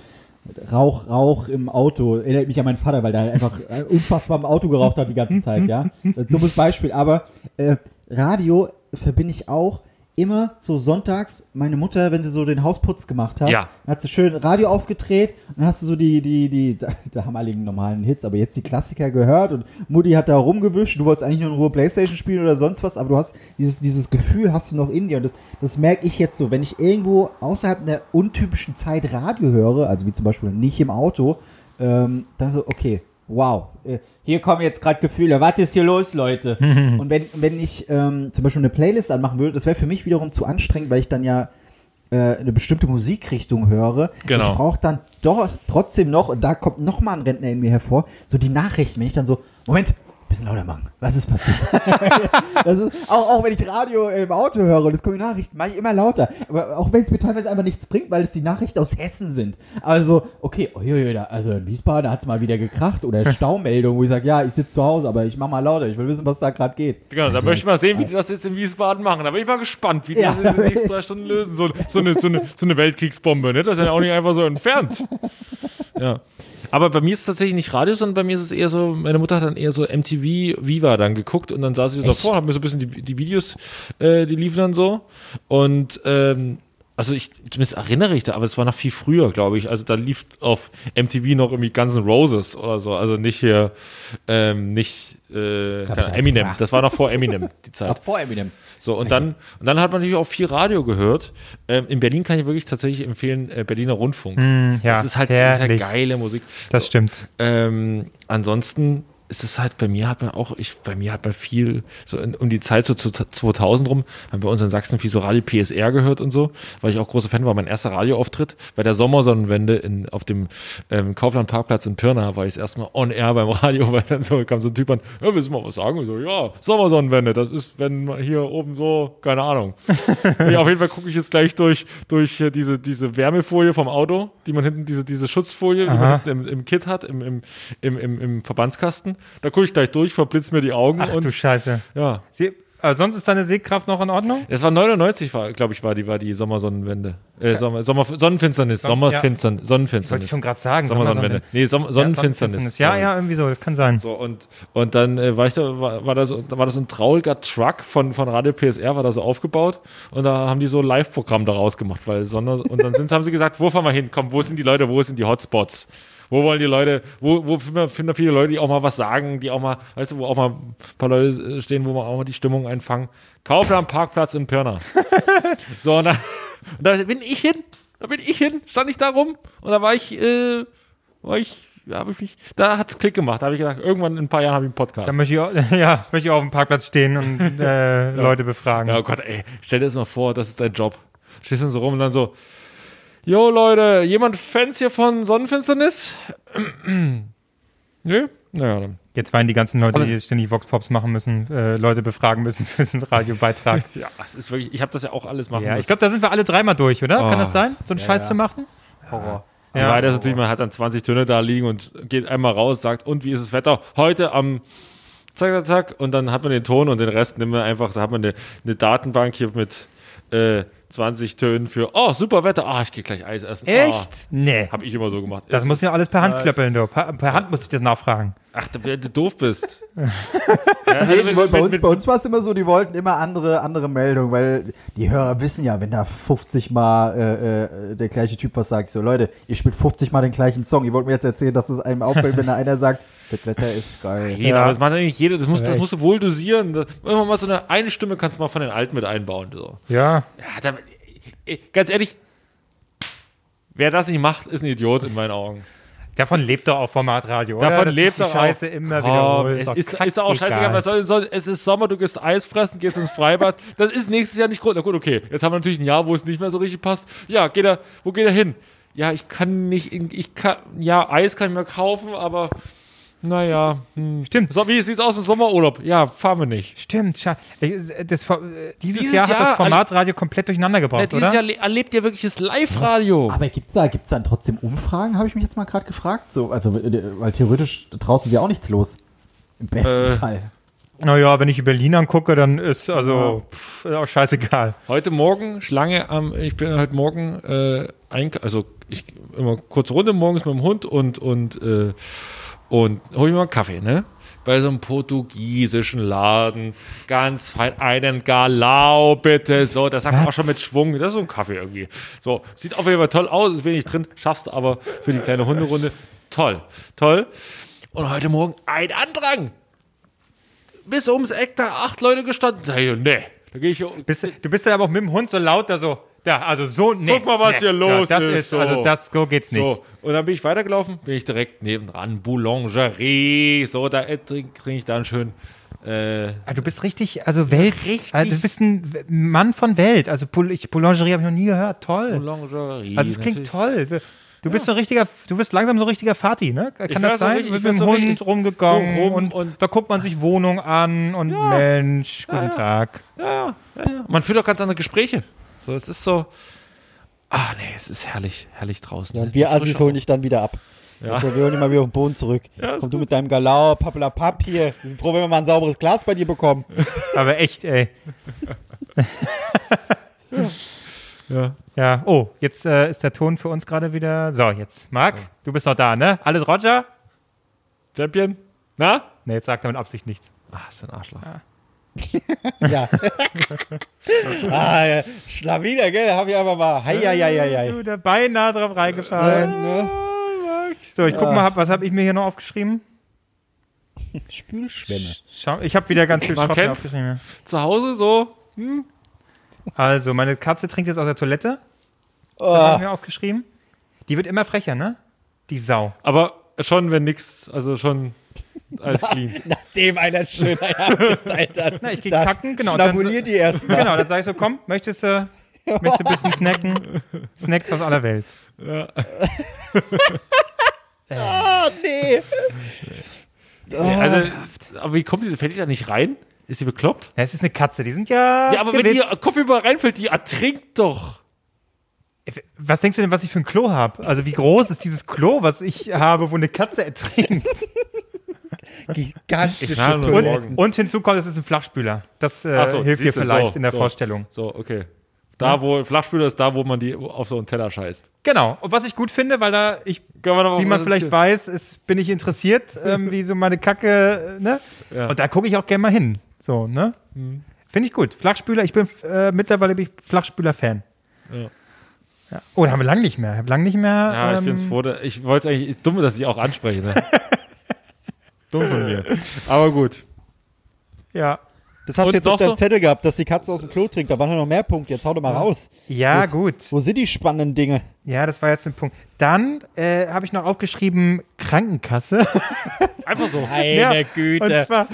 Rauch, Rauch im Auto, erinnert mich an meinen Vater, weil der halt einfach äh, unfassbar im Auto geraucht hat die ganze Zeit, ja. Dummes Beispiel, aber äh, Radio verbinde ich auch immer so sonntags, meine Mutter, wenn sie so den Hausputz gemacht hat, Ja. dann hat sie schön Radio aufgedreht und dann hast du so die, die, die, da, damaligen normalen Hits, aber jetzt die Klassiker gehört und Mutti hat da rumgewischt, du wolltest eigentlich nur in Ruhe Playstation spielen oder sonst was, aber du hast dieses, dieses Gefühl hast du noch in dir und das, das merke ich jetzt so, wenn ich irgendwo außerhalb einer untypischen Zeit Radio höre, also wie zum Beispiel nicht im Auto, ähm, dann so, okay, wow, äh, hier kommen jetzt gerade Gefühle, was ist hier los, Leute? und wenn, wenn ich ähm, zum Beispiel eine Playlist anmachen würde, das wäre für mich wiederum zu anstrengend, weil ich dann ja äh, eine bestimmte Musikrichtung höre. Genau. Ich brauche dann doch trotzdem noch, und da kommt noch mal ein Rentner in mir hervor, so die Nachrichten, wenn ich dann so, Moment, bisschen lauter machen, was ist passiert? ist, auch, auch wenn ich Radio im Auto höre und es kommen Nachrichten, mache ich immer lauter. Aber auch wenn es mir teilweise einfach nichts bringt, weil es die Nachrichten aus Hessen sind. Also, okay, uiuiui, da- also in Wiesbaden hat es mal wieder gekracht oder Staumeldung, wo ich sage, ja, ich sitze zu Hause, aber ich mache mal lauter, ich will wissen, was da gerade geht. Genau, da Also, möchte ich mal sehen, wie die das jetzt in Wiesbaden machen. Da bin ich mal gespannt, wie die Ja. das in den nächsten drei Stunden lösen. So, so, eine, so, eine, so eine Weltkriegsbombe, ne? Das ist ja auch nicht einfach so entfernt. Ja. Aber bei mir ist es tatsächlich nicht Radio, sondern bei mir ist es eher so, meine Mutter hat dann eher so MTV Viva dann geguckt und dann saß sie so davor, hat mir so ein bisschen die, die Videos, äh, die liefen dann so. Und ähm, also ich, zumindest erinnere ich da, aber es war noch viel früher, glaube ich. Also da lief auf MTV noch irgendwie Guns N' Roses oder so. Also nicht hier, ähm, nicht äh, Eminem. Das war noch vor Eminem, die Zeit. Ach, vor Eminem. So, und dann, und dann hat man natürlich auch viel Radio gehört. Ähm, in Berlin kann ich wirklich tatsächlich empfehlen, äh, Berliner Rundfunk. Hm, ja, das ist halt, das ist halt geile Musik. Das stimmt. Ähm, ansonsten ist es halt, bei mir hat man auch, ich, bei mir hat man viel, so in, um die Zeit so zu 2000 rum, haben wir uns in Sachsen viel so Radio PSR gehört und so, weil ich auch großer Fan war. Mein erster Radioauftritt bei der Sommersonnenwende in, auf dem ähm, Kaufland Parkplatz in Pirna war ich das erste Mal on air beim Radio, weil dann so kam so ein Typ an, ja, willst du mal was sagen? Und so, ja, Sommersonnenwende, das ist, wenn man hier oben so, keine Ahnung. ja, auf jeden Fall gucke ich jetzt gleich durch, durch diese, diese Wärmefolie vom Auto, die man hinten, diese, diese Schutzfolie, die man hinten im, im Kit hat, im, im, im, im Verbandskasten. Da gucke ich gleich durch, verblitzt mir die Augen Ach und du Scheiße. ja. Sie, äh, sonst ist deine Sehkraft noch in Ordnung? Es war 99, war, glaube ich, war die, war die Sommersonnenwende. Äh, Sommer, Sommer, Sonnenfinsternis, Son- Sommerfinstern, Wollte Sonnenfinsternis. ich schon gerade sagen. Sommersonnenwende. Nee, Som Sonnenfinsternis. Ja, Sorry. ja, irgendwie so, das kann sein. So, und, und dann äh, war ich da, war, war, da so, da war das so ein trauriger Truck von, von Radio PSR, war da so aufgebaut und da haben die so ein Live-Programm daraus gemacht, weil Sonne, und dann sind, haben sie gesagt, wo fahren wir hin? Komm, wo sind die Leute, wo sind die Hotspots? Wo wollen die Leute, wo, wo finden wir, viele Leute, die auch mal was sagen, die auch mal, weißt du, wo auch mal ein paar Leute äh, stehen, wo man auch mal die Stimmung einfangen. Kaufland Parkplatz in Pirna. so, und da, und da bin ich hin, da bin ich hin, stand ich da rum und da war ich, äh, war ich, ich mich, da hat's Klick gemacht. Da habe ich gedacht, irgendwann in ein paar Jahren habe ich einen Podcast. Dann möchte ich, auch, ja, möchte ich auf dem Parkplatz stehen und äh, Leute befragen. Ja, oh Gott, ey, stell dir das mal vor, das ist dein Job. Stehst dann so rum und dann so, Jo, Leute, jemand Fans hier von Sonnenfinsternis? Nö? Naja, dann. Jetzt weinen die ganzen Leute, die ständig Vox-Pops machen müssen, äh, Leute befragen müssen für diesen Radiobeitrag. Ja, es ist wirklich, ich habe das ja auch alles machen ja, ich müssen. glaube, da sind wir alle dreimal durch, oder? Kann Oh. das sein? So einen Scheiß ja. zu machen? Horror. Ja. Leider ist natürlich, man hat dann 20 Töne da liegen und geht einmal raus, sagt, und wie ist das Wetter? Heute am zack, zack, zack, und dann hat man den Ton und den Rest nimmt man einfach, da hat man eine, eine Datenbank hier mit äh, 20 Tönen für, oh, super Wetter, ah, ich gehe gleich Eis essen. Echt? Nee. Ah, Habe ich immer so gemacht. Das Es muss ist- ja alles per Hand klöppeln, du. Per, per Hand muss ich das nachfragen. Ach, du, du doof bist. ja, also mit- bei mit- uns, mit- bei uns war es immer so, die wollten immer andere, andere Meldungen, weil die Hörer wissen ja, wenn da 50 Mal äh, äh, der gleiche Typ was sagt, so Leute, ihr spielt 50 Mal den gleichen Song. Ihr wollt mir jetzt erzählen, dass es einem auffällt, wenn da einer sagt, das Wetter ist geil. Nee, aber das macht eigentlich jeder. Das musst, das musst du wohl dosieren. Das, immer mal so eine, eine Stimme kannst du mal von den Alten mit einbauen. So. Ja. Ja, da, ganz ehrlich, wer das nicht macht, ist ein Idiot in meinen Augen. Davon lebt doch auch Formatradio, oder? Davon Dass lebt die doch Scheiße auch. immer. Es doch ist, ist auch scheißegal, was soll, soll, es ist Sommer, du gehst Eis fressen, gehst ins Freibad. Das ist nächstes Jahr nicht groß. Na gut, okay. Jetzt haben wir natürlich ein Jahr, wo es nicht mehr so richtig passt. Ja, geht er, wo geht er hin? Ja, ich kann nicht, ich kann, ja, Eis kann ich mir kaufen, aber naja, hm. Stimmt. So, wie sieht's aus mit Sommerurlaub? Ja, fahren wir nicht. Stimmt, scha- das, dieses, Dieses Jahr hat das Formatradio komplett durcheinander Ja, gebracht, dieses oder? Jahr le- erlebt ihr wirklich das Live-Radio. Aber gibt's da, gibt's dann trotzdem Umfragen, habe ich mich jetzt mal gerade gefragt? So, also, äh, weil theoretisch draußen ist ja auch nichts los. Im besten Äh. Fall. Naja, wenn ich in Berlin angucke, dann ist also pff, ist auch scheißegal. Heute Morgen, Schlange am, ich bin heute Morgen, äh, eink also ich immer kurze Runde morgens mit dem Hund und, und, äh, und hol ich mir mal einen Kaffee, ne? Bei so einem portugiesischen Laden, ganz fein, einen Galau bitte, so, das sagt man auch schon mit Schwung, das ist so ein Kaffee irgendwie. So, sieht auf jeden Fall toll aus, ist wenig drin, schaffst du aber für die kleine Hunderunde. Toll, toll. Und heute Morgen ein Andrang. Bis ums Eck da acht Leute gestanden. Nee, da gehe ich Bist, du- du bist ja aber auch mit dem Hund so laut da so, da, also so, nee. Guck mal, was nee. hier los ja, das ist, ist. so. Also das, so geht's nicht. So, und dann bin ich weitergelaufen, bin ich direkt nebendran, Boulangerie, so, da trinke trink ich dann schön. Äh, Ah, Du bist richtig, also Welt, also du bist ein Mann von Welt. Also ich, Boulangerie habe ich noch nie gehört. Toll. Boulangerie. Also es klingt natürlich. toll. Du bist so ein richtiger, du bist langsam so ein richtiger Fati, ne? Kann Ich das so sein? richtig- mit dem so Hund richtig- rumgegangen so rum und, und- da guckt man sich Wohnungen an und Mensch, guten Tag. Ja, ja, ja, ja. Man führt auch ganz andere Gespräche. So, es ist so. Ah, nee, es ist herrlich, herrlich draußen. Ja, und wir Assis holen dich dann wieder ab. Ja. Also, wir holen dich mal wieder auf den Boden zurück. Ja, Komm du mit deinem Galau, Pappelapapp hier. Wir sind froh, wenn wir mal ein sauberes Glas bei dir bekommen. Aber echt, ey. Ja. Ja, oh, jetzt äh, ist der Ton für uns gerade wieder. So, jetzt, Marc, du bist noch da, ne? Alles Roger? Champion? Na? Ne, jetzt sagt er mit Absicht nichts. Ah, ist ein Arschloch. Ja. ah, ja. Schlawiner, gell? Hab ich einfach mal. Hei, hei, hei, hei. Du, da beinahe drauf reingefallen. Ne? So, ich guck mal, hab, was habe ich mir hier noch aufgeschrieben? Spülschwämme. Schau, ich habe wieder ganz viel Man Schrott mir kennt's. aufgeschrieben. Zu Hause so. Also, meine Katze trinkt jetzt aus der Toilette. Oh. Das habe ich mir aufgeschrieben. Die wird immer frecher, ne? Die Sau. Aber schon, wenn nix, also schon alles clean. Nachdem einer schön abgeseilt hat. Na, ich da kacken, genau, Schnabulier die erstmal. Genau, dann sag ich so, komm, möchtest du, möchtest du ein bisschen snacken? Snacks aus aller Welt. Oh, nee. Also, aber wie kommt die, fällt die da nicht rein? Ist die bekloppt? Ja, es ist eine Katze, die sind ja. Ja, aber wenn die gewitzt. Kopf über reinfällt, die ertrinkt doch. Was denkst du denn, was ich für ein Klo habe? Also, wie groß ist dieses Klo, was ich habe, wo eine Katze ertrinkt? Gigantische Ich nur Und, und hinzu kommt, es ist ein Flachspüler. Das äh, so, hilft dir vielleicht so, in der so. Vorstellung. So, okay. Da, wo Flachspüler ist, da, wo man die auf so einen Teller scheißt. Genau. Und was ich gut finde, weil da ich, wie man vielleicht weiß, ist, bin ich interessiert, ähm, wie so meine Kacke, ne? Ja. Und da gucke ich auch gerne mal hin. So, ne? Finde ich gut. Flachspüler, ich bin äh, mittlerweile bin ich Flachspüler-Fan. Ja. Ja. Oh, da haben wir lang nicht mehr. Lang nicht mehr. Ja, ich ähm, bin's froh. da- Ich wollte es eigentlich, ist dumm, dass ich auch anspreche, ne? dumm von mir. Aber gut. Ja. Das hast Und du jetzt auf deinem so- Zettel gehabt, dass die Katze aus dem Klo trinkt. Da waren ja noch mehr Punkte. Jetzt hau doch mal raus. Ja, Was- gut. Wo sind die spannenden Dinge? Ja, das war jetzt ein Punkt. Dann äh, habe ich noch aufgeschrieben Krankenkasse. Einfach so. Meine ja, Und zwar,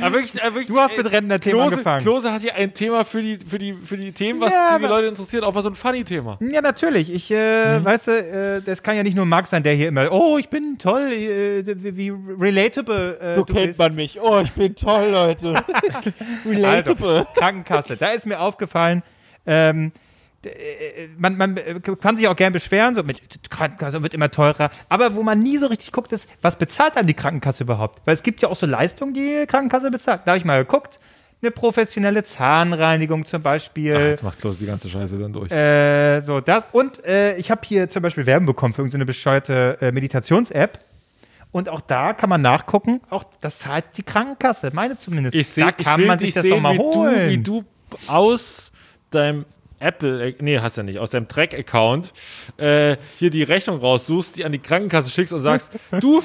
Aber wirklich, aber wirklich, du hast mit Rentner-Themen Klose, angefangen. Klose hat hier ein Thema für die, für die, für die Themen, was Ja, die, Leute interessiert, auch mal so ein Funny-Thema. Ja, natürlich. Ich, äh, weißt du, äh, das kann ja nicht nur Marc sein, der hier immer, oh, ich bin toll, äh, wie, wie relatable. Äh, So du kennt bist. man mich. Oh, ich bin toll, Leute. Relatable. Also, Krankenkasse. Da ist mir aufgefallen, ähm, äh, man, man äh, kann sich auch gern beschweren, so mit Krankenkasse wird immer teurer. Aber wo man nie so richtig guckt, ist, was bezahlt einem die Krankenkasse überhaupt? Weil es gibt ja auch so Leistungen, die Krankenkasse bezahlt. Da habe ich mal geguckt. Eine professionelle Zahnreinigung zum Beispiel. Jetzt macht Klose die ganze Scheiße dann durch. Äh, so das. Und äh, ich habe hier zum Beispiel Werbung bekommen für irgendeine bescheuerte äh, Meditations-App. Und auch da kann man nachgucken, auch das zahlt die Krankenkasse, meine zumindest. Ich sehe, da ich kann will man sich das sehen, doch mal wie holen. Du, wie du aus deinem Apple, äh, nee, hast ja nicht, aus deinem Track-Account äh, hier die Rechnung raussuchst, die an die Krankenkasse schickst und sagst, du,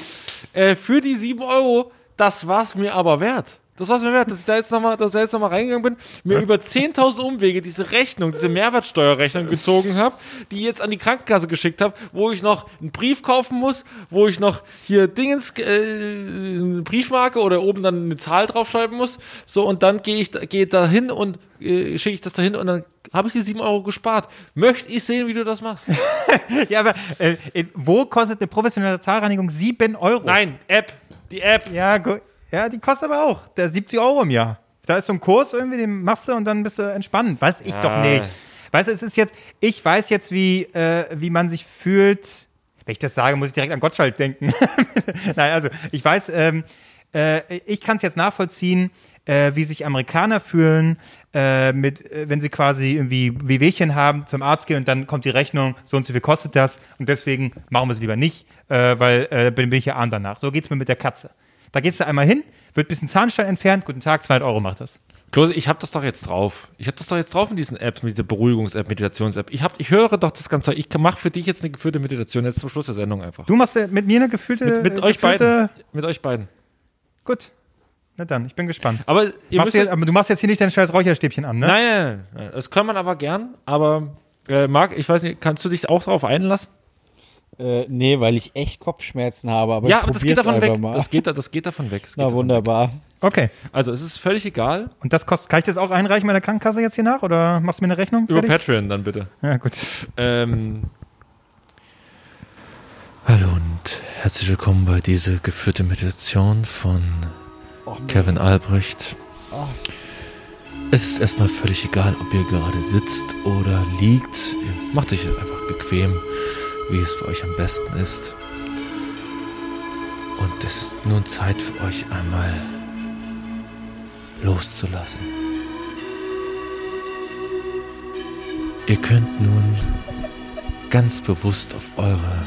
äh, für die 7 Euro, das war's mir aber wert. Das war's mir wert, dass ich da jetzt nochmal, dass ich da jetzt noch mal reingegangen bin, mir über 10.000 Umwege diese Rechnung, diese Mehrwertsteuerrechnung gezogen habe, die jetzt an die Krankenkasse geschickt habe, wo ich noch einen Brief kaufen muss, wo ich noch hier Dingens, äh, eine Briefmarke oder oben dann eine Zahl draufschreiben muss. So, und dann gehe ich gehe da hin und äh, schicke ich das da hin und dann habe ich die 7 Euro gespart. Möchte ich sehen, wie du das machst? Ja, aber äh, wo kostet eine professionelle Zahlreinigung 7 Euro? Nein, App, die App. Ja, gu- ja, die kostet aber auch. Der 70 Euro im Jahr. Da ist so ein Kurs irgendwie, den machst du und dann bist du entspannt. Weiß ich doch Ja. nicht. Weißt du, es ist jetzt, ich weiß jetzt, wie, äh, wie man sich fühlt. Wenn ich das sage, muss ich direkt an Gottschalk denken. Nein, also ich weiß, ähm, äh, ich kann es jetzt nachvollziehen, äh, wie sich Amerikaner fühlen, äh, mit, äh, wenn sie quasi irgendwie Wehwehchen haben, zum Arzt gehen und dann kommt die Rechnung, so und so viel kostet das und deswegen machen wir es lieber nicht, äh, weil bin, bin ich ja arm danach. So geht's mir mit der Katze. Da gehst du einmal hin, wird ein bisschen Zahnstein entfernt, guten Tag, 200 Euro macht das. Klose, ich habe das doch jetzt drauf. Ich habe das doch jetzt drauf in diesen Apps, mit dieser Beruhigungs-App, Meditations-App. Ich, hab- ich höre doch das Ganze. Ich mache für dich jetzt eine geführte Meditation, jetzt zum Schluss der Sendung einfach. Du machst ja mit mir eine gefühlte. mit mit äh, euch gefühlte- beiden. Mit euch beiden. Gut. Na dann, ich bin gespannt. Aber Machst jetzt, aber du machst jetzt hier nicht dein scheiß Räucherstäbchen an, ne? nein, nein, nein, nein. Das kann man aber gern. Aber äh, Marc, ich weiß nicht, kannst du dich auch darauf einlassen? Äh, nee, weil ich echt Kopfschmerzen habe. Aber ja, ich aber das geht davon einfach weg. Mal. Das geht, da- das geht davon weg. Geht Na davon wunderbar. Okay. Weg. Also es ist völlig egal. Und das kostet, kann ich das auch einreichen bei der Krankenkasse jetzt hier nach oder machst du mir eine Rechnung? Über Fertig? Patreon dann bitte. Ja, gut. Ähm, hallo und herzlich willkommen bei dieser geführten Meditation von Kevin Albrecht. Es ist erstmal völlig egal, ob ihr gerade sitzt oder liegt. Macht euch einfach bequem, wie es für euch am besten ist. Und es ist nun Zeit für euch einmal loszulassen. Ihr könnt nun ganz bewusst auf eure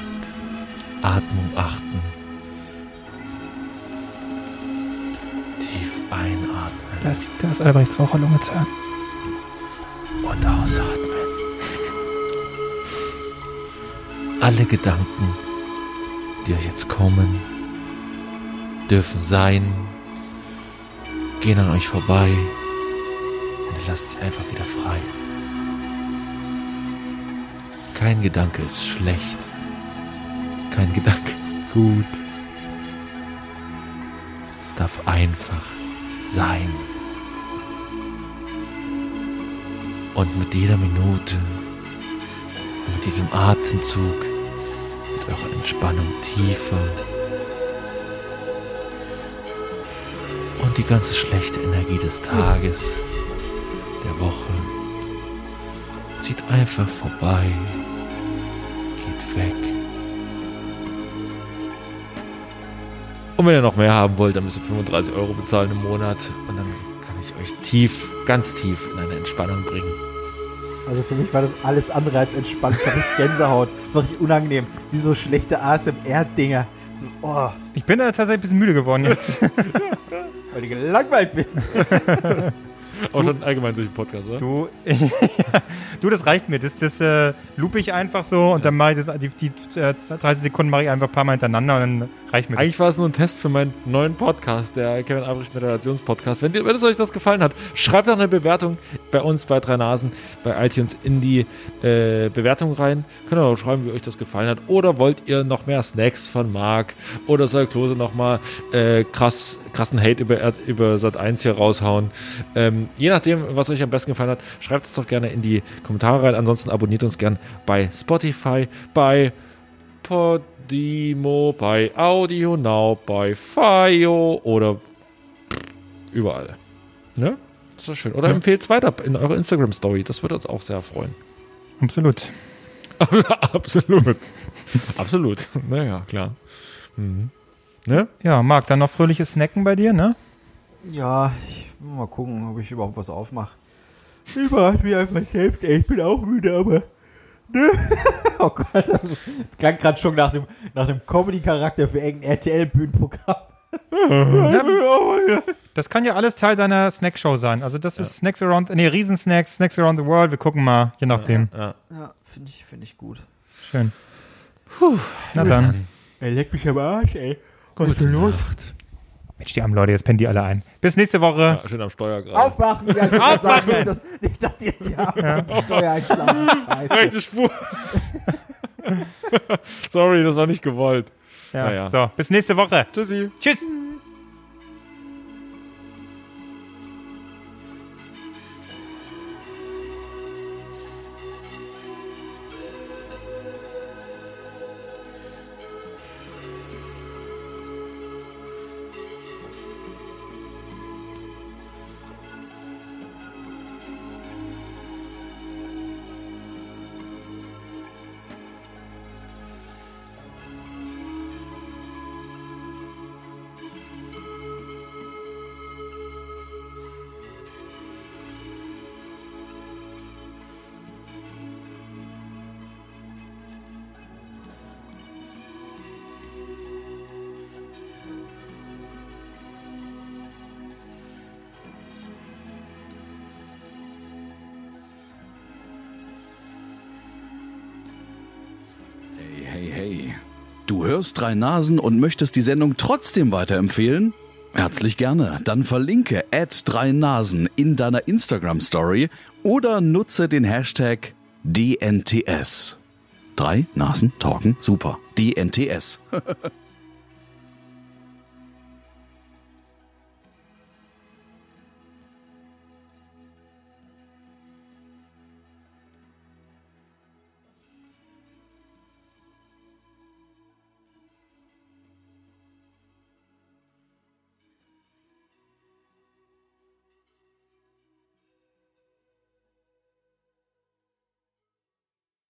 Atmung achten. Tief einatmen Da ist, Albrechts Raucherlunge zu hören. und ausatmen. Alle Gedanken, die euch jetzt kommen, dürfen sein, gehen an euch vorbei und lasst sie einfach wieder frei. Kein Gedanke ist schlecht. Kein Gedanke ist gut. Es darf einfach sein. Und mit jeder Minute, mit diesem Atemzug, wird eure Entspannung tiefer. Und die ganze schlechte Energie des Tages, der Woche, zieht einfach vorbei, geht weg. Und wenn ihr noch mehr haben wollt, dann müsst ihr 35 Euro bezahlen im Monat und dann kann ich euch tief, ganz tief in eine Entspannung bringen. Also für mich war das alles andere als entspannt. Ich habe Gänsehaut. Das war richtig unangenehm. Wie so schlechte ASMR-Dinger. So, oh, Ich bin da tatsächlich ein bisschen müde geworden jetzt. weil du gelangweilt bist. Auch schon allgemein durch den Podcast, oder? Du, du, das reicht mir. Das, das äh, loop ich einfach so und dann mache ich das, die, die äh, 30 Sekunden mache ich einfach ein paar Mal hintereinander und dann reicht mir das. Eigentlich war es nur ein Test für meinen neuen Podcast, der Kevin Albrecht Meditationspodcast. Wenn, dir- wenn es euch das gefallen hat, schreibt doch eine Bewertung bei uns bei Drei Nasen bei iTunes in die äh, Bewertung rein. Könnt ihr auch schreiben, wie euch das gefallen hat. Oder wollt ihr noch mehr Snacks von Marc? Oder soll Klose nochmal äh, krass, krassen Hate über, über Sat 1 hier raushauen? Ähm, je nachdem, was euch am besten gefallen hat, schreibt es doch gerne in die Kommentare rein. Ansonsten abonniert uns gern bei Spotify, bei Podimo, bei Audio Now, bei Fio oder überall. Ne? Das ist schön. Oder Ja. empfehlt es weiter in eurer Instagram-Story. Das würde uns auch sehr freuen. Absolut. Absolut. Absolut. Naja, klar. Mhm. Ne? Ja, Marc, dann noch fröhliches Snacken bei dir, ne? Ja, ich will mal gucken, ob ich überhaupt was aufmache. Ich überrasche mich einfach selbst, ey. Ich bin auch müde, aber Oh Gott, das, ist, das klang gerade schon nach dem, nach dem Comedy-Charakter für irgendein RTL-Bühnenprogramm. Das kann ja alles Teil deiner Snackshow sein. Also das ist Snacks Around, nee, Riesensnacks, Snacks Around the World. Wir gucken mal, je nachdem. Ja. Ja, finde ich, find ich gut. Schön. Na dann. Er leckt mich am Arsch, ey. Was ist los? Mensch, die armen Leute, jetzt pennen die alle ein. Bis nächste Woche. Ja, schön am Steuer gerade. Aufwachen! Ja, ich grad sagen, Aufwachen! nicht, dass, nicht, dass sie jetzt hier ja. die Steuer einschlafen. Scheiße. Rechte Spur. Sorry, das war nicht gewollt. Ja. Naja. So, bis nächste Woche. Tschüssi. Tschüss. Hörst drei Nasen und möchtest die Sendung trotzdem weiterempfehlen? Herzlich gerne. Dann verlinke drei Nasen in deiner Instagram Story oder nutze den Hashtag DNTS. Drei Nasen talken, super. DNTS.